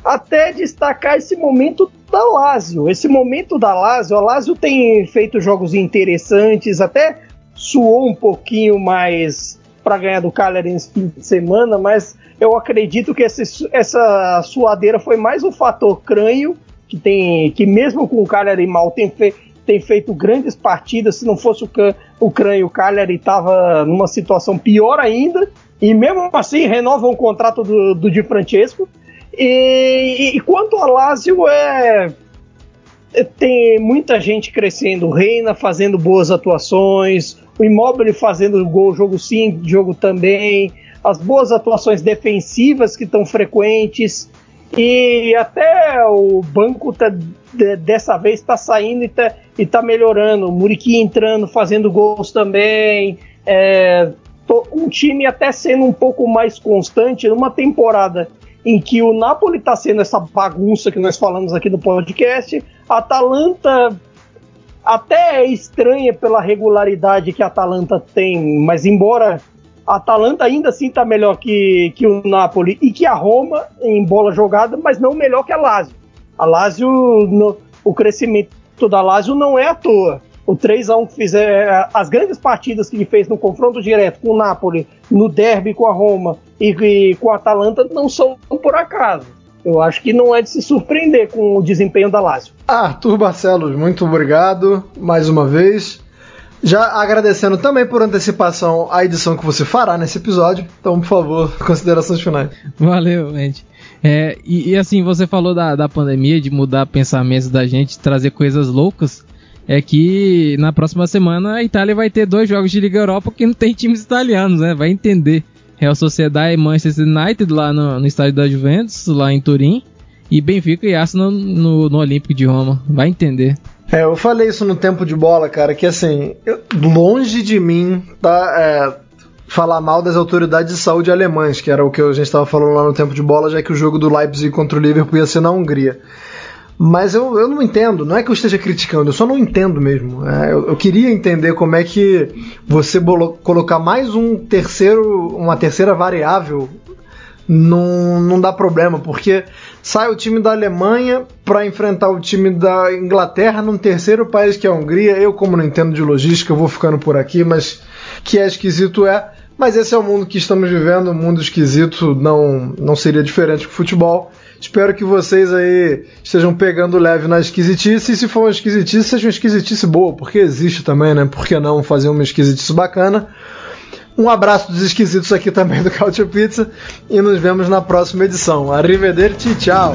até destacar esse momento da Lazio. Esse momento da Lazio, a Lazio tem feito jogos interessantes, até suou um pouquinho mais para ganhar do Cagliari nesse fim de semana, mas eu acredito que essa, essa suadeira foi mais um fator crânio, que tem que mesmo com o Cagliari mal tem, tem feito grandes partidas, se não fosse o, o crânio, o Cagliari estava numa situação pior ainda, e mesmo assim renova o contrato do, do Di Francesco, e, e quanto a Lazio, é, é, tem muita gente crescendo. O Reina fazendo boas atuações, o Immobile fazendo gol, jogo sim, jogo também, as boas atuações defensivas que estão frequentes. E até o banco tá, de, dessa vez está saindo e está tá melhorando. O Muriqui entrando, fazendo gols também. É, um time até sendo um pouco mais constante numa temporada em que o Napoli está sendo essa bagunça que nós falamos aqui no podcast. A Atalanta até é estranha pela regularidade que a Atalanta tem, mas embora a Atalanta ainda assim está melhor que, que o Napoli e que a Roma em bola jogada, mas não melhor que a Lazio. A Lazio, no, o crescimento da Lazio não é à toa o 3 a 1 que fizer as grandes partidas que ele fez no confronto direto com o Napoli, no derby com a Roma e, e com a Atalanta não são por acaso. Eu acho que não é de se surpreender com o desempenho da Lazio. Arthur Barcelos, muito obrigado mais uma vez. Já agradecendo também por antecipação a edição que você fará nesse episódio. Então, por favor, considerações finais. Valeu, gente. É, e, e, assim, você falou da, da pandemia, de mudar pensamentos da gente, trazer coisas loucas. É que na próxima semana a Itália vai ter dois jogos de Liga Europa que não tem times italianos, né? Vai entender. Real Sociedade e Manchester United lá no, no estádio da Juventus, lá em Turim. E Benfica e Arsenal no, no Olímpico de Roma. Vai entender. É, eu falei isso no tempo de bola, cara, que assim, eu, longe de mim tá é, falar mal das autoridades de saúde alemãs, que era o que a gente estava falando lá no tempo de bola, já que o jogo do Leipzig contra o Liverpool ia ser na Hungria. Mas eu, eu não entendo, não é que eu esteja criticando, eu só não entendo mesmo. É, eu, eu, queria entender como é que você colocar mais um terceiro, uma terceira variável não, não dá problema, porque sai o time da Alemanha para enfrentar o time da Inglaterra num terceiro país que é a Hungria. Eu, como não entendo de logística, vou ficando por aqui, mas que é esquisito é. Mas esse é o mundo que estamos vivendo, um mundo esquisito, não, não seria diferente com o futebol. Espero que vocês aí estejam pegando leve na esquisitice. E se for uma esquisitice, seja uma esquisitice boa, porque existe também, né? Por que não fazer uma esquisitice bacana? Um abraço dos esquisitos aqui também do Cautio Pizza e nos vemos na próxima edição. Arrivederci, tchau!